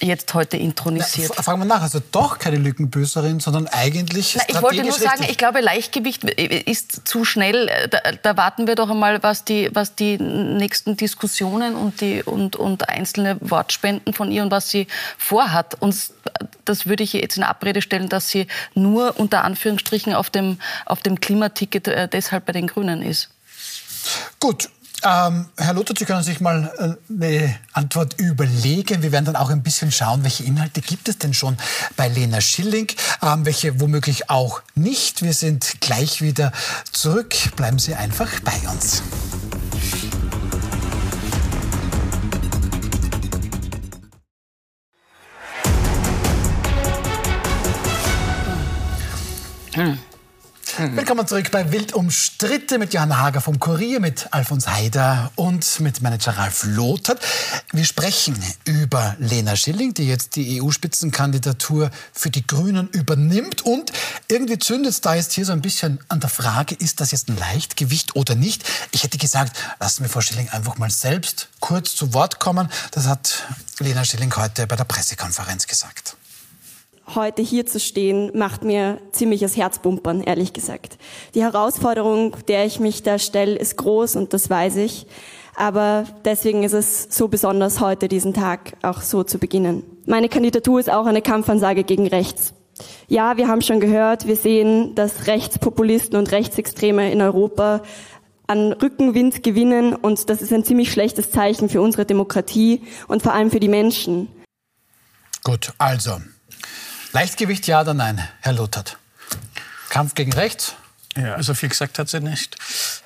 jetzt heute intronisiert. Na, fragen wir nach, also doch keine Lückenbüßerin, sondern eigentlich Na, Ich wollte nur sagen, ich glaube, Leichtgewicht ist zu schnell. Da, da, warten wir doch einmal, was die, was die nächsten Diskussionen und, die, und, und einzelne Wortspenden von ihr und was sie vorhat. Und das würde ich jetzt in Abrede stellen, dass sie nur unter Anführungsstrichen auf dem, auf dem Klimaticket äh, deshalb bei den Grünen ist. Gut, ähm, Herr Luther, Sie können sich mal äh, eine Antwort überlegen. Wir werden dann auch ein bisschen schauen, welche Inhalte gibt es denn schon bei Lena Schilling, ähm, welche womöglich auch nicht. Wir sind gleich wieder zurück. Bleiben Sie einfach bei uns. Hm. Willkommen zurück bei Wild umstritten mit Johanna Hager vom Kurier, mit Alfons Haider und mit Manager Ralf Lothar. Wir sprechen über Lena Schilling, die jetzt die EU-Spitzenkandidatur für die Grünen übernimmt. Und irgendwie zündet es da jetzt hier so ein bisschen an der Frage, ist das jetzt ein Leichtgewicht oder nicht? Ich hätte gesagt, lassen wir Frau Schilling einfach mal selbst kurz zu Wort kommen. Das hat Lena Schilling heute bei der Pressekonferenz gesagt heute hier zu stehen, macht mir ziemliches Herzbumpern, ehrlich gesagt. Die Herausforderung, der ich mich da stelle, ist groß und das weiß ich. Aber deswegen ist es so besonders, heute diesen Tag auch so zu beginnen. Meine Kandidatur ist auch eine Kampfansage gegen rechts. Ja, wir haben schon gehört, wir sehen, dass Rechtspopulisten und Rechtsextreme in Europa an Rückenwind gewinnen und das ist ein ziemlich schlechtes Zeichen für unsere Demokratie und vor allem für die Menschen. Gut, also Leichtgewicht ja oder nein, Herr Luthert? Kampf gegen rechts? Ja, also viel gesagt hat sie nicht.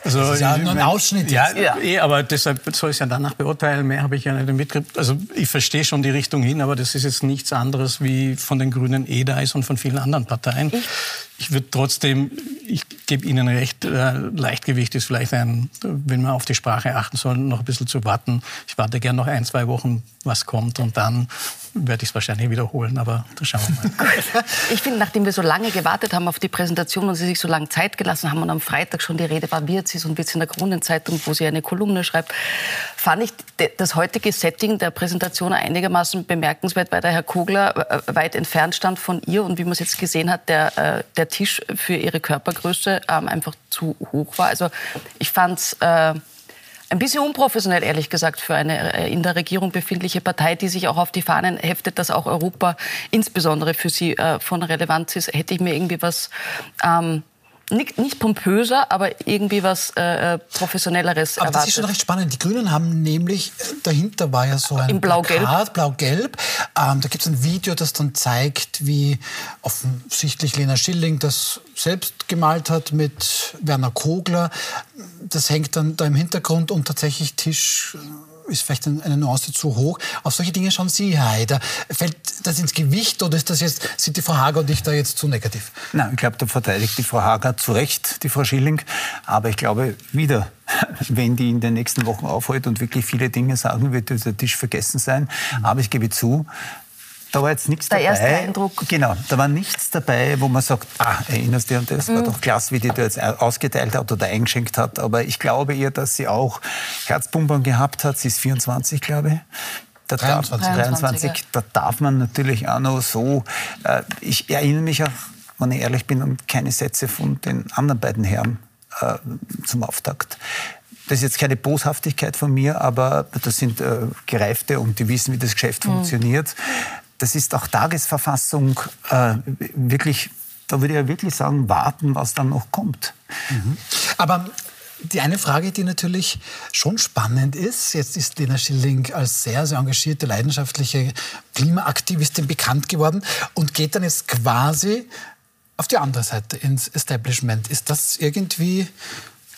Also, das ist ja nur ein Ausschnitt. Ja, ja. Eh, aber deshalb soll ich es ja danach beurteilen. Mehr habe ich ja nicht mitgekriegt. Also ich verstehe schon die Richtung hin, aber das ist jetzt nichts anderes wie von den Grünen eh da ist und von vielen anderen Parteien. Ich, ich würde trotzdem, ich gebe Ihnen recht, äh, Leichtgewicht ist vielleicht ein, wenn man auf die Sprache achten soll, noch ein bisschen zu warten. Ich warte gern noch ein, zwei Wochen, was kommt und dann werde ich es wahrscheinlich wiederholen, aber da schauen wir mal. ich finde, nachdem wir so lange gewartet haben auf die Präsentation und Sie sich so lange Zeit gelassen haben und am Freitag schon die Rede war, wird sie so ein bisschen in der Kronenzeitung, wo sie eine Kolumne schreibt, fand ich das heutige Setting der Präsentation einigermaßen bemerkenswert, weil der Herr Kogler äh, weit entfernt stand von ihr und wie man es jetzt gesehen hat, der, äh, der Tisch für ihre Körpergröße ähm, einfach zu hoch war. Also ich fand es äh, ein bisschen unprofessionell, ehrlich gesagt, für eine äh, in der Regierung befindliche Partei, die sich auch auf die Fahnen heftet, dass auch Europa insbesondere für sie äh, von Relevanz ist. Hätte ich mir irgendwie was ähm, nicht, nicht pompöser, aber irgendwie was äh, äh professionelles aber erwartet. Das ist schon recht spannend. Die Grünen haben nämlich, äh, dahinter war ja so ein In Blau-Gelb. Blau-Gelb. Ähm, da gibt es ein Video, das dann zeigt, wie offensichtlich Lena Schilling das selbst gemalt hat mit Werner Kogler. Das hängt dann da im Hintergrund und tatsächlich Tisch ist vielleicht eine Nuance zu hoch. Auf solche Dinge schauen Sie, Herr Haider. Fällt das ins Gewicht oder ist das jetzt, sind die Frau Hager und ich da jetzt zu negativ? Nein, ich glaube, da verteidigt die Frau Hager zu Recht, die Frau Schilling. Aber ich glaube, wieder, wenn die in den nächsten Wochen aufholt und wirklich viele Dinge sagen, wird dieser Tisch vergessen sein. Aber ich gebe zu, da war jetzt nichts Der dabei. erste Eindruck. Genau, da war nichts dabei, wo man sagt, ah, erinnerst du dich an das? Mhm. War doch klasse, wie die da jetzt ausgeteilt hat oder eingeschenkt hat. Aber ich glaube ihr, dass sie auch Herzpumpern gehabt hat. Sie ist 24, glaube ich. Da 23. Darf, 23, da darf man natürlich auch noch so. Äh, ich erinnere mich auch, wenn ich ehrlich bin, an keine Sätze von den anderen beiden Herren äh, zum Auftakt. Das ist jetzt keine Boshaftigkeit von mir, aber das sind äh, Gereifte und die wissen, wie das Geschäft Mhm. funktioniert. Das ist auch Tagesverfassung äh, wirklich, da würde ich ja wirklich sagen, warten, was dann noch kommt. Aber die eine Frage, die natürlich schon spannend ist, jetzt ist Lena Schilling als sehr, sehr engagierte, leidenschaftliche Klimaaktivistin bekannt geworden und geht dann jetzt quasi auf die andere Seite ins Establishment. Ist das irgendwie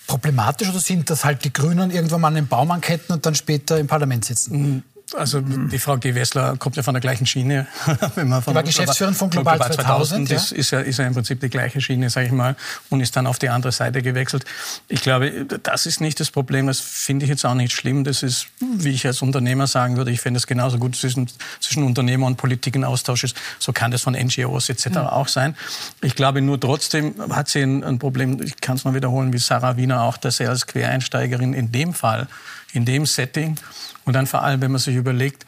problematisch oder sind das halt die Grünen irgendwann mal an den Baum anketten und dann später im Parlament sitzen? Also die Frau Gewessler kommt ja von der gleichen Schiene. Wenn man von Die war Geschäftsführerin von Global 2000, ja. Das ist ja, ist ja im Prinzip die gleiche Schiene, sage ich mal, und ist dann auf die andere Seite gewechselt. Ich glaube, das ist nicht das Problem. Das finde ich jetzt auch nicht schlimm. Das ist, wie ich als Unternehmer sagen würde, ich finde es genauso gut zwischen, zwischen Unternehmer und Politik ein Austausch ist. So kann das von NGOs etc. auch sein. Ich glaube nur trotzdem hat sie ein, ein Problem, ich kann es mal wiederholen, wie Sarah Wiener auch, dass sie als Quereinsteigerin in dem Fall, in dem Setting und dann vor allem, wenn man sich überlegt,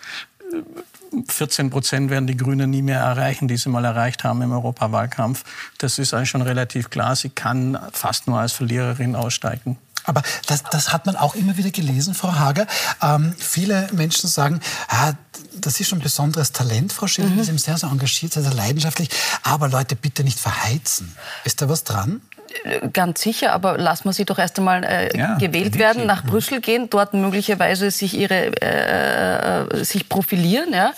14 Prozent werden die Grünen nie mehr erreichen, die sie mal erreicht haben im Europawahlkampf. Das ist eigentlich schon relativ klar. Sie kann fast nur als Verliererin aussteigen. Aber das, das hat man auch immer wieder gelesen, Frau Hager. Ähm, viele Menschen sagen, ah, das ist schon ein besonderes Talent, Frau Schilling, mhm. ist eben sehr, sehr engagiert, sehr, sehr leidenschaftlich. Aber Leute, bitte nicht verheizen. Ist da was dran? Ganz sicher, aber lassen wir sie doch erst einmal äh, Ja, gewählt werden, nach Brüssel gehen, dort möglicherweise sich ihre äh, äh, sich profilieren, ja,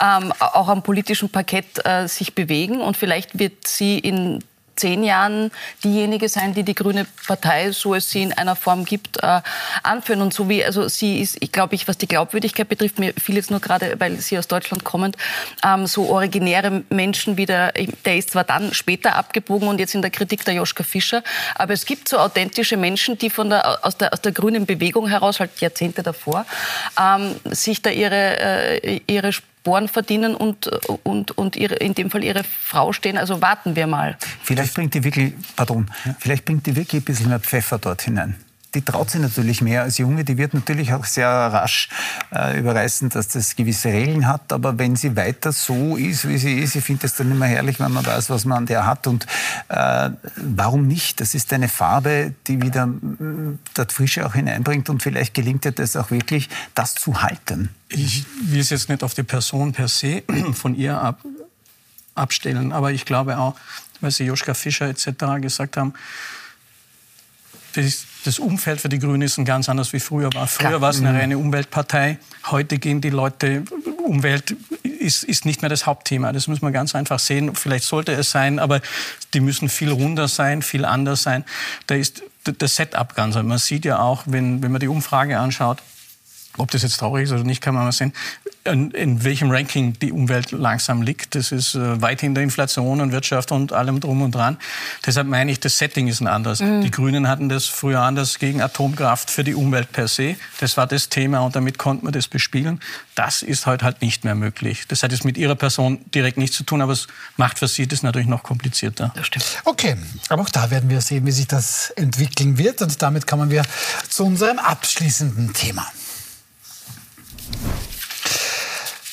ähm, auch am politischen Parkett äh, sich bewegen und vielleicht wird sie in zehn Jahren diejenige sein, die die Grüne Partei, so es sie in einer Form gibt, äh, anführen. Und so wie, also sie ist, ich glaube, ich, was die Glaubwürdigkeit betrifft, mir fiel jetzt nur gerade, weil sie aus Deutschland kommend, ähm, so originäre Menschen wie der, der ist zwar dann später abgebogen und jetzt in der Kritik der Joschka Fischer, aber es gibt so authentische Menschen, die von der, aus der, aus der grünen Bewegung heraus, halt Jahrzehnte davor, ähm, sich da ihre, äh, ihre Sporen verdienen und, und, und ihre, in dem Fall ihre Frau stehen. Also warten wir mal. Vielleicht bringt die wirklich, pardon, vielleicht bringt die wirklich ein bisschen mehr Pfeffer dort hinein. Die traut sich natürlich mehr als Junge. Die wird natürlich auch sehr rasch äh, überreißen, dass das gewisse Regeln hat. Aber wenn sie weiter so ist, wie sie ist, ich finde es dann immer herrlich, wenn man weiß, was man an der hat. Und äh, warum nicht? Das ist eine Farbe, die wieder dort Frische auch hineinbringt. Und vielleicht gelingt ihr das auch wirklich, das zu halten. Ich will es jetzt nicht auf die Person per se von ihr ab, abstellen, aber ich glaube auch, weil Sie Joschka Fischer etc. gesagt haben, das, das Umfeld für die Grünen ist ein ganz anders wie früher war. Früher war es eine reine Umweltpartei. Heute gehen die Leute, Umwelt ist, ist nicht mehr das Hauptthema. Das muss man ganz einfach sehen. Vielleicht sollte es sein, aber die müssen viel runder sein, viel anders sein. Da ist das Setup ganz anders. Man sieht ja auch, wenn, wenn man die Umfrage anschaut, ob das jetzt traurig ist oder nicht, kann man mal sehen, in, in welchem Ranking die Umwelt langsam liegt. Das ist äh, weit hinter Inflation und Wirtschaft und allem drum und dran. Deshalb meine ich, das Setting ist ein anderes. Die Grünen hatten das früher anders gegen Atomkraft für die Umwelt per se. Das war das Thema und damit konnte man das bespielen. Das ist heute halt nicht mehr möglich. Das hat jetzt mit ihrer Person direkt nichts zu tun, aber es macht für sie das natürlich noch komplizierter. Das stimmt. Okay, aber auch da werden wir sehen, wie sich das entwickeln wird. Und damit kommen wir zu unserem abschließenden Thema.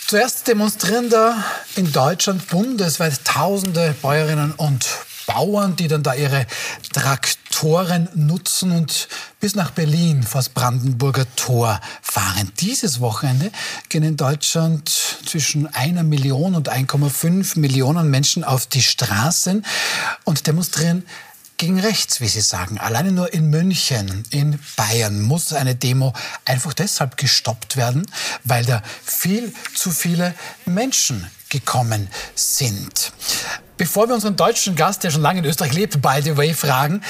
Zuerst demonstrieren da in Deutschland bundesweit tausende Bäuerinnen und Bauern, die dann da ihre Traktoren nutzen und bis nach Berlin vor das Brandenburger Tor fahren. Dieses Wochenende gehen in Deutschland zwischen einer Million und 1,5 Millionen Menschen auf die Straßen und demonstrieren gegen rechts, wie Sie sagen. Alleine nur in München, in Bayern muss eine Demo einfach deshalb gestoppt werden, weil da viel zu viele Menschen gekommen sind. Bevor wir unseren deutschen Gast, der schon lange in Österreich lebt, by the way, fragen,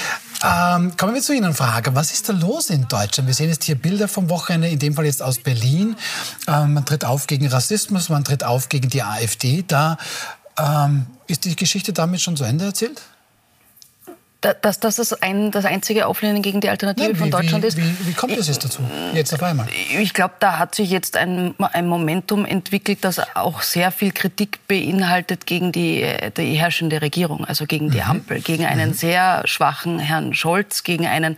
ähm, kommen wir zu Ihnen fragen, was ist da los in Deutschland? Wir sehen jetzt hier Bilder vom Wochenende, in dem Fall jetzt aus Berlin. Ähm, man tritt auf gegen Rassismus, man tritt auf gegen die AfD. Da ähm, ist die Geschichte damit schon zu Ende erzählt? Dass das das, ein, das einzige Auflehnen gegen die Alternative Nein, wie, von Deutschland wie, ist. Wie, wie kommt es jetzt dazu? Jetzt auf einmal? Ich glaube, da hat sich jetzt ein, ein Momentum entwickelt, das auch sehr viel Kritik beinhaltet gegen die, die herrschende Regierung, also gegen die Mhm. Ampel, gegen einen sehr schwachen Herrn Scholz, gegen einen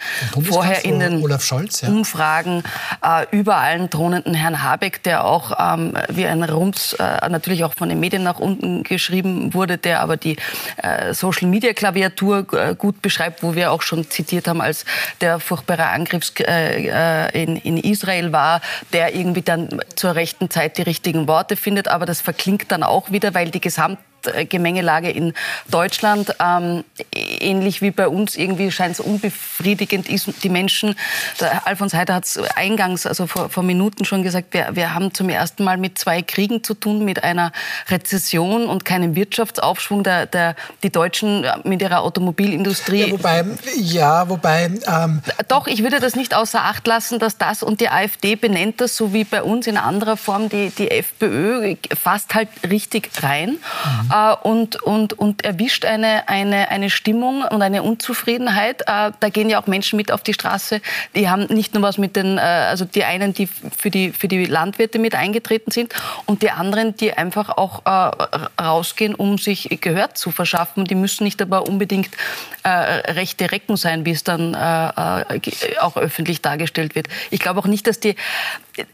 vorher in den Scholz, ja. Umfragen äh, über allen thronenden Herrn Habeck, der auch ähm, wie ein Rums äh, natürlich auch von den Medien nach unten geschrieben wurde, der aber die äh, Social-Media-Klaviatur äh, gut beschreibt, wo wir auch schon zitiert haben, als der furchtbare Angriff äh, in, in Israel war, der irgendwie dann zur rechten Zeit die richtigen Worte findet. Aber das verklingt dann auch wieder, weil die Gesamt Gemengelage in Deutschland, ähm, ähnlich wie bei uns, irgendwie scheint es unbefriedigend ist. Die Menschen, der Alfons Heider hat es eingangs, also vor, vor Minuten schon gesagt, wir, wir haben zum ersten Mal mit zwei Kriegen zu tun, mit einer Rezession und keinem Wirtschaftsaufschwung. Der, der, die Deutschen mit ihrer Automobilindustrie. Ja, wobei, ja, wobei ähm Doch, ich würde das nicht außer Acht lassen, dass das und die AfD benennt das, so wie bei uns in anderer Form die, die FPÖ, fast halt richtig rein. Mhm äh, und, und, und erwischt eine, eine, eine Stimmung und eine Unzufriedenheit. Äh, da gehen ja auch Menschen mit auf die Straße. Die haben nicht nur was mit den, äh, also die einen, die für die, für die Landwirte mit eingetreten sind und die anderen, die einfach auch äh, rausgehen, um sich Gehör zu verschaffen. Die müssen nicht aber unbedingt äh, rechte Recken sein, wie es dann äh, auch öffentlich dargestellt wird. Ich glaube auch nicht, dass die,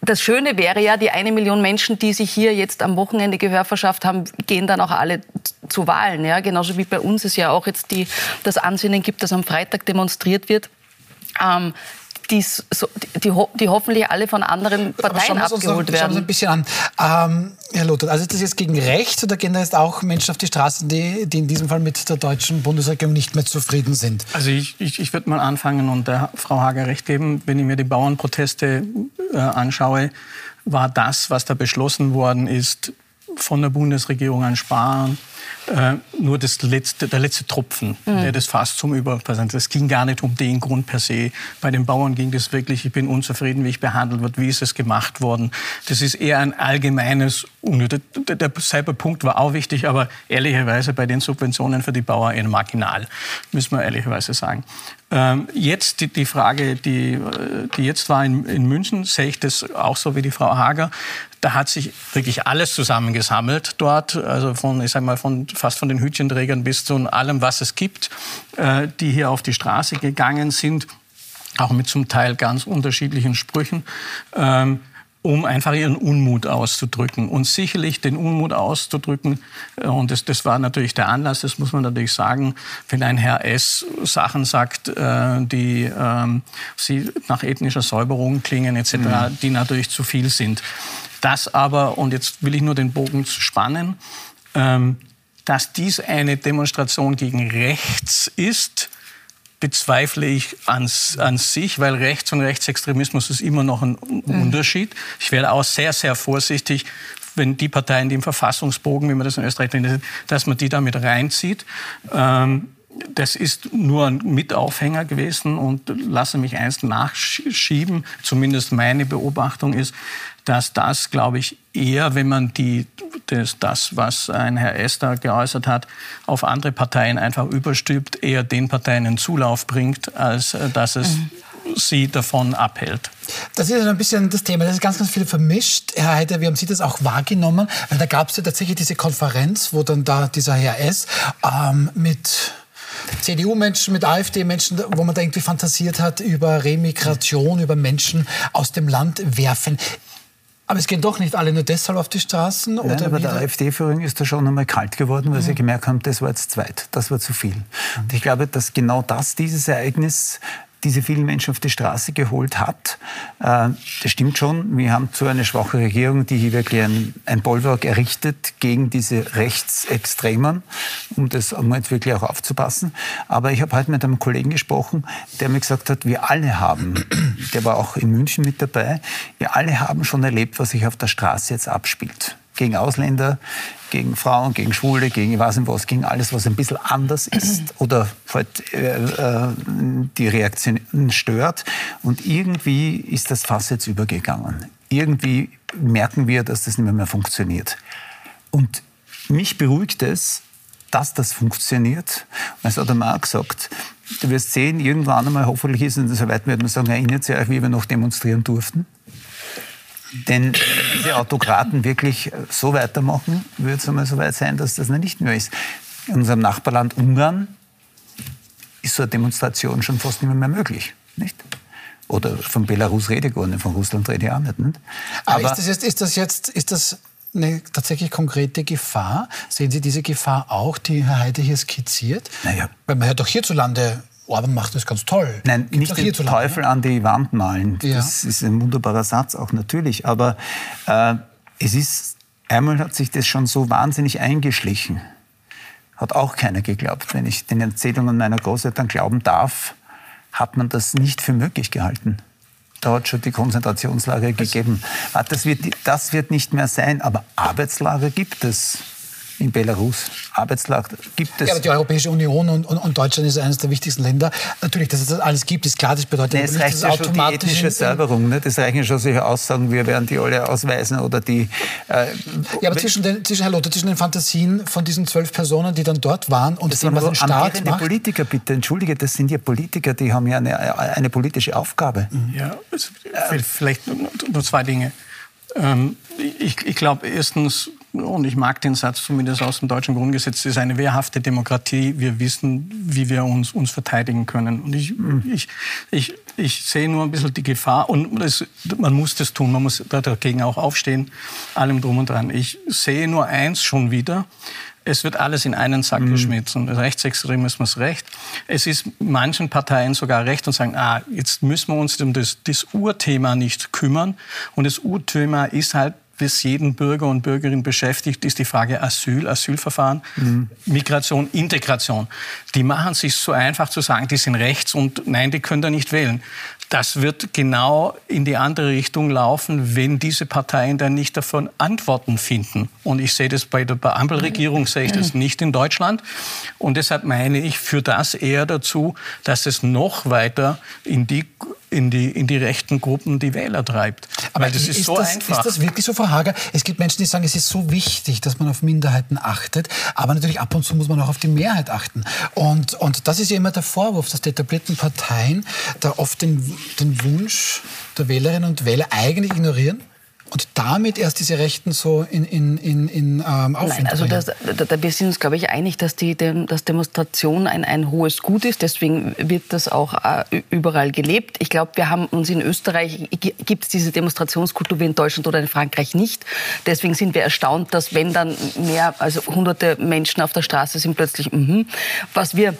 das Schöne wäre ja, die eine Million Menschen, die sich hier jetzt am Wochenende Gehör verschafft haben, gehen dann auch alle zu Wahlen. Ja? Genauso wie bei uns es ja auch jetzt die, das Ansinnen gibt, dass am Freitag demonstriert wird. Ähm, die, so, die, die, hoffentlich alle von anderen Parteien abgeholt noch, werden. Schauen wir uns ein bisschen an. Ähm, Herr Lothar, also ist das jetzt gegen rechts oder gehen da jetzt auch Menschen auf die Straßen, die, die in diesem Fall mit der deutschen Bundesregierung nicht mehr zufrieden sind? Also ich, ich, ich würde mal anfangen und der Frau Hager recht geben, wenn ich mir die Bauernproteste äh, anschaue, war das, was da beschlossen worden ist, von der Bundesregierung an Sparen äh, nur das letzte, der letzte Tropfen, mhm. der das fast zum Überpräsent. Es ging gar nicht um den Grund per se. Bei den Bauern ging das wirklich, ich bin unzufrieden, wie ich behandelt wird, wie ist es gemacht worden. Das ist eher ein allgemeines. Der, der Cyberpunkt war auch wichtig, aber ehrlicherweise bei den Subventionen für die Bauern eher marginal, müssen wir ehrlicherweise sagen. Ähm, jetzt die, die Frage, die, die jetzt war in, in München, sehe ich das auch so wie die Frau Hager. Da hat sich wirklich alles zusammengesammelt dort, also von, ich sag mal, von, fast von den Hütchenträgern bis zu allem, was es gibt, äh, die hier auf die Straße gegangen sind, auch mit zum Teil ganz unterschiedlichen Sprüchen. Ähm, um einfach ihren Unmut auszudrücken. Und sicherlich den Unmut auszudrücken, äh, und das, das war natürlich der Anlass, das muss man natürlich sagen, wenn ein Herr S. Sachen sagt, äh, die ähm, sie nach ethnischer Säuberung klingen etc., mhm. die natürlich zu viel sind. Das aber, und jetzt will ich nur den Bogen spannen, ähm, dass dies eine Demonstration gegen rechts ist, bezweifle ich an, an sich, weil Rechts- und Rechtsextremismus ist immer noch ein mhm. Unterschied. Ich wäre auch sehr, sehr vorsichtig, wenn die Parteien, die im Verfassungsbogen, wie man das in Österreich nennt, dass man die damit reinzieht. Ähm, das ist nur ein Mitaufhänger gewesen und lasse mich eins nachschieben. Zumindest meine Beobachtung ist, dass das, glaube ich, eher, wenn man die, das, das, was ein Herr Esther geäußert hat, auf andere Parteien einfach überstülpt, eher den Parteien einen Zulauf bringt, als äh, dass es mhm. sie davon abhält. Das ist ein bisschen das Thema. Das ist ganz, ganz viel vermischt. Herr Heider, wie haben Sie das auch wahrgenommen? Weil da gab es ja tatsächlich diese Konferenz, wo dann da dieser Herr S. Ähm, mit CDU-Menschen, mit AfD-Menschen, wo man da irgendwie fantasiert hat über Remigration, über Menschen aus dem Land werfen. Aber es gehen doch nicht alle nur deshalb auf die Straßen? Nein, oder aber der AfD-Führung ist da schon einmal kalt geworden, weil mhm. sie gemerkt haben, das war jetzt zweit, das war zu viel. Und ich glaube, dass genau das, dieses Ereignis diese vielen Menschen auf die Straße geholt hat. Äh, das stimmt schon. Wir haben zu eine schwache Regierung, die hier wirklich ein, ein Bollwerk errichtet gegen diese Rechtsextremen, um das um jetzt wirklich auch aufzupassen. Aber ich habe heute mit einem Kollegen gesprochen, der mir gesagt hat, wir alle haben, der war auch in München mit dabei, wir alle haben schon erlebt, was sich auf der Straße jetzt abspielt gegen Ausländer, gegen Frauen, gegen Schwule, gegen ich weiß was, gegen alles, was ein bisschen anders ist oder halt, äh, äh, die Reaktion stört. Und irgendwie ist das Fass jetzt übergegangen. Irgendwie merken wir, dass das nicht mehr, funktioniert. Und mich beruhigt es, dass das funktioniert. Es hat er mal gesagt, du wirst sehen, irgendwann einmal, hoffentlich ist es soweit, wird man sagen, erinnert ihr euch, wie wir noch demonstrieren durften? Denn wenn diese Autokraten wirklich so weitermachen, wird es einmal so weit sein, dass das nicht mehr ist. In unserem Nachbarland Ungarn ist so eine Demonstration schon fast nicht mehr möglich. Nicht? Oder von Belarus rede ich gar nicht, von Russland rede ich auch nicht. nicht? Aber, Aber ist, das jetzt, ist das jetzt ist das eine tatsächlich konkrete Gefahr? Sehen Sie diese Gefahr auch, die Herr Heide hier skizziert? Naja. Weil man hört doch hierzulande Orban macht das ganz toll. Nein, Gibt's nicht den Teufel ne? an die Wand malen. Ja. Das ist ein wunderbarer Satz auch natürlich. Aber äh, es ist, einmal hat sich das schon so wahnsinnig eingeschlichen. Hat auch keiner geglaubt. Wenn ich den Erzählungen meiner Großeltern glauben darf, hat man das nicht für möglich gehalten. Da hat schon die Konzentrationslager gegeben. Ah, das wird, das wird nicht mehr sein, aber Arbeitslager gibt es in Belarus. Arbeitslager gibt es. Ja, aber die Europäische Union und, und, und, Deutschland ist eines der wichtigsten Länder. Natürlich, dass es das alles gibt, ist klar. Das bedeutet nee, es nicht, reicht ja schon die ethnische Säuberung. Ne? Das reichen schon solche Aussagen, wir werden die alle ausweisen oder die... Äh, ja, aber zwischen den, zwischen, Herr Lothar, zwischen den Fantasien von diesen zwölf Personen, die dann dort waren und das dem, was ein Staat macht... Politiker, bitte, entschuldige, das sind ja Politiker, die haben ja eine, eine politische Aufgabe. Ja, vielleicht nur zwei Dinge. Ähm, ich, ich glaube, erstens, und ich mag den Satz zumindest aus dem deutschen Grundgesetz, es ist eine wehrhafte Demokratie. Wir wissen, wie wir uns, uns verteidigen können. Und ich, ich, ich, ich sehe nur ein bisschen die Gefahr und das, man muss das tun, man muss dagegen auch aufstehen, allem drum und dran. Ich sehe nur eins schon wieder, es wird alles in einen Sack mhm. geschmissen. Rechtsextremismus recht. Es ist manchen Parteien sogar recht und sagen, ah, jetzt müssen wir uns um das, das Urthema nicht kümmern. Und das Urthema ist halt was jeden Bürger und Bürgerin beschäftigt, ist die Frage Asyl, Asylverfahren, mhm. Migration, Integration. Die machen es sich so einfach zu sagen, die sind rechts und nein, die können da nicht wählen. Das wird genau in die andere Richtung laufen, wenn diese Parteien dann nicht davon Antworten finden. Und ich sehe das bei der Ampelregierung, sehe ich das nicht in Deutschland. Und deshalb meine ich, führt das eher dazu, dass es noch weiter in die in die, in die rechten Gruppen die Wähler treibt. Aber Weil das ist, ist so das, einfach. Ist das wirklich so, Frau Hager? Es gibt Menschen, die sagen, es ist so wichtig, dass man auf Minderheiten achtet. Aber natürlich ab und zu muss man auch auf die Mehrheit achten. Und, und das ist ja immer der Vorwurf, dass die etablierten Parteien da oft den, den Wunsch der Wählerinnen und Wähler eigentlich ignorieren und damit erst diese Rechten so in, in, in, in ähm, Aufwind Nein, also das, da, wir sind uns, glaube ich, einig, dass die dass Demonstration ein, ein hohes Gut ist. Deswegen wird das auch äh, überall gelebt. Ich glaube, wir haben uns in Österreich, gibt es diese Demonstrationskultur wie in Deutschland oder in Frankreich nicht. Deswegen sind wir erstaunt, dass wenn dann mehr, also hunderte Menschen auf der Straße sind, plötzlich, mh, was wir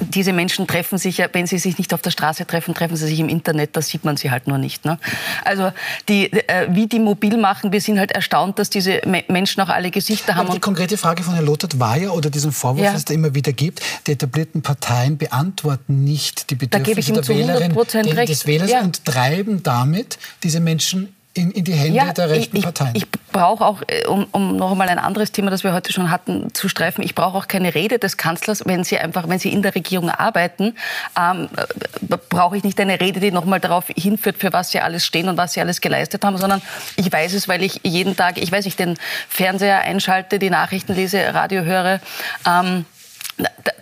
diese Menschen treffen sich ja, wenn sie sich nicht auf der Straße treffen, treffen sie sich im Internet, da sieht man sie halt nur nicht. Ne? Also die, äh, wie die mobil machen, wir sind halt erstaunt, dass diese Me Menschen auch alle Gesichter haben. Aber die konkrete Frage von Herrn Lothar war ja, oder diesen Vorwurf, ja. den es da immer wieder gibt, die etablierten Parteien beantworten nicht die Bedürfnisse der Wählerin, des Wählers ja. und treiben damit diese Menschen in, in die Hände ja, der rechten ich, Parteien. Ich, ich brauche auch, äh, um, um noch einmal ein anderes Thema, das wir heute schon hatten, zu streifen, ich brauche auch keine Rede des Kanzlers, wenn Sie einfach, wenn Sie in der Regierung arbeiten, ähm, äh, brauche ich nicht eine Rede, die noch mal darauf hinführt, für was Sie alles stehen und was Sie alles geleistet haben, sondern ich weiß es, weil ich jeden Tag, ich weiß nicht, den Fernseher einschalte, die Nachrichten lese, Radio höre. Ähm,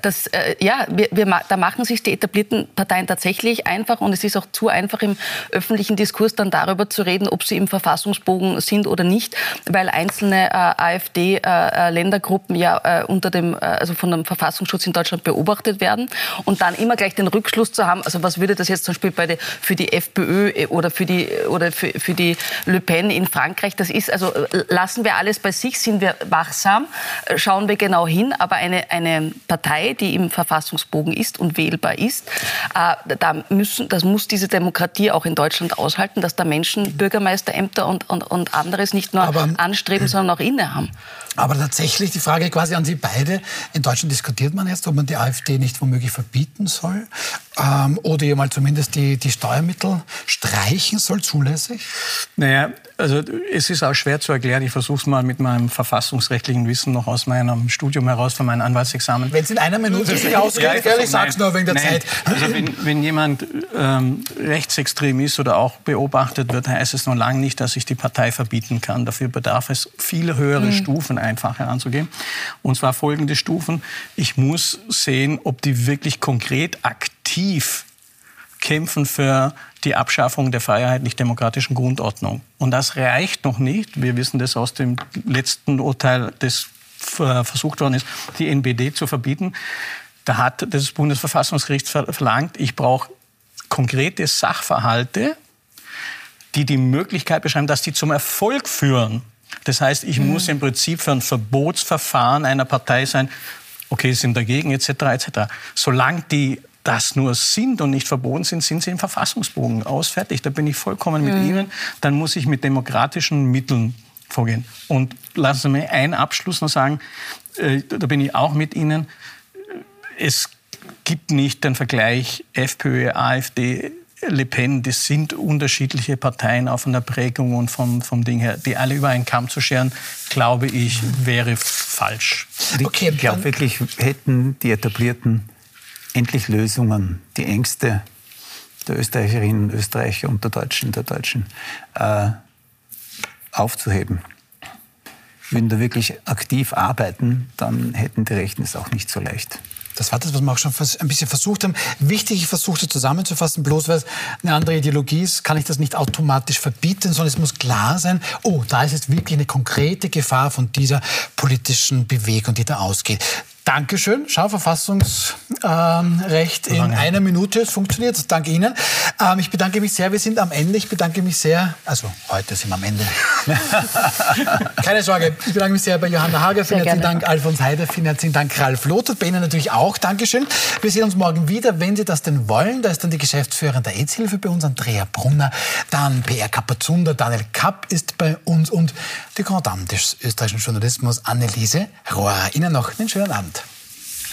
das, äh, ja, wir, wir, da machen sich die etablierten Parteien tatsächlich einfach und es ist auch zu einfach im öffentlichen Diskurs dann darüber zu reden, ob sie im Verfassungsbogen sind oder nicht, weil einzelne äh, AfD-Ländergruppen äh, ja äh, unter dem, äh, also von dem Verfassungsschutz in Deutschland beobachtet werden und dann immer gleich den Rückschluss zu haben, also was würde das jetzt zum Beispiel bei der, für die FPÖ äh, oder für die oder für, für die Le Pen in Frankreich, das ist also lassen wir alles bei sich, sind wir wachsam, schauen wir genau hin, aber eine eine Partei, die im Verfassungsbogen ist und wählbar ist, äh, da müssen, das muss diese Demokratie auch in Deutschland aushalten, dass da Menschen Bürgermeisterämter und, und, und anderes nicht nur Aber, anstreben, sondern auch innehaben. Aber tatsächlich die Frage quasi an Sie beide. In Deutschland diskutiert man jetzt, ob man die AfD nicht womöglich verbieten soll ähm, oder ihr mal zumindest die, die Steuermittel streichen soll, zulässig? Naja, also es ist auch schwer zu erklären. Ich versuche es mal mit meinem verfassungsrechtlichen Wissen noch aus meinem Studium heraus, von meinem Anwaltsexamen. Wenn es in einer Minute nicht ausgeht, ja, ich sag's nur wegen der nein. Zeit. Also wenn, wenn jemand ähm, rechtsextrem ist oder auch beobachtet wird, heißt es noch lange nicht, dass ich die Partei verbieten kann. Dafür bedarf es viel höhere mhm. Stufen einfacher anzugehen. Und zwar folgende Stufen. Ich muss sehen, ob die wirklich konkret aktiv kämpfen für die Abschaffung der freiheitlich-demokratischen Grundordnung. Und das reicht noch nicht. Wir wissen das aus dem letzten Urteil, das versucht worden ist, die NBD zu verbieten. Da hat das Bundesverfassungsgericht verlangt, ich brauche konkrete Sachverhalte, die die Möglichkeit beschreiben, dass die zum Erfolg führen. Das heißt, ich mhm. muss im Prinzip für ein Verbotsverfahren einer Partei sein, okay, sind dagegen etc. etc. Solange die das nur sind und nicht verboten sind, sind sie im Verfassungsbogen ausfertigt. Da bin ich vollkommen mit mhm. Ihnen. Dann muss ich mit demokratischen Mitteln vorgehen. Und lassen Sie mir einen Abschluss noch sagen, äh, da bin ich auch mit Ihnen. Es gibt nicht den Vergleich FPÖ, AfD, Le Pen, das sind unterschiedliche Parteien auch von der Prägung und vom, vom Ding her. Die alle über einen Kamm zu scheren, glaube ich, wäre falsch. Okay, ich glaube wirklich, hätten die etablierten endlich Lösungen, die Ängste der Österreicherinnen und Österreicher und der Deutschen, der Deutschen äh, aufzuheben. Würden da wirklich aktiv arbeiten, dann hätten die Rechten es auch nicht so leicht. Das war das, was wir auch schon ein bisschen versucht haben. Wichtig, ich versuchte zusammenzufassen, bloß weil es eine andere Ideologie ist, kann ich das nicht automatisch verbieten, sondern es muss klar sein, oh, da ist jetzt wirklich eine konkrete Gefahr von dieser politischen Bewegung, die da ausgeht. Dankeschön. Schau, Verfassungsrecht ähm, in einer Minute. Es funktioniert. Danke Ihnen. Ähm, ich bedanke mich sehr. Wir sind am Ende. Ich bedanke mich sehr. Also, heute sind wir am Ende. Keine Sorge. Ich bedanke mich sehr bei Johanna Hager. Vielen herzlichen Dank. Alfons Heider. Vielen herzlichen Dank. Ralf Lothar. Bei Ihnen natürlich auch. Dankeschön. Wir sehen uns morgen wieder, wenn Sie das denn wollen. Da ist dann die Geschäftsführerin der AIDS-Hilfe bei uns, Andrea Brunner. Dann PR Kapazunder. Daniel Kapp ist bei uns. Und die Grand Dame des österreichischen Journalismus, Anneliese Rohrer. Ihnen noch einen schönen Abend.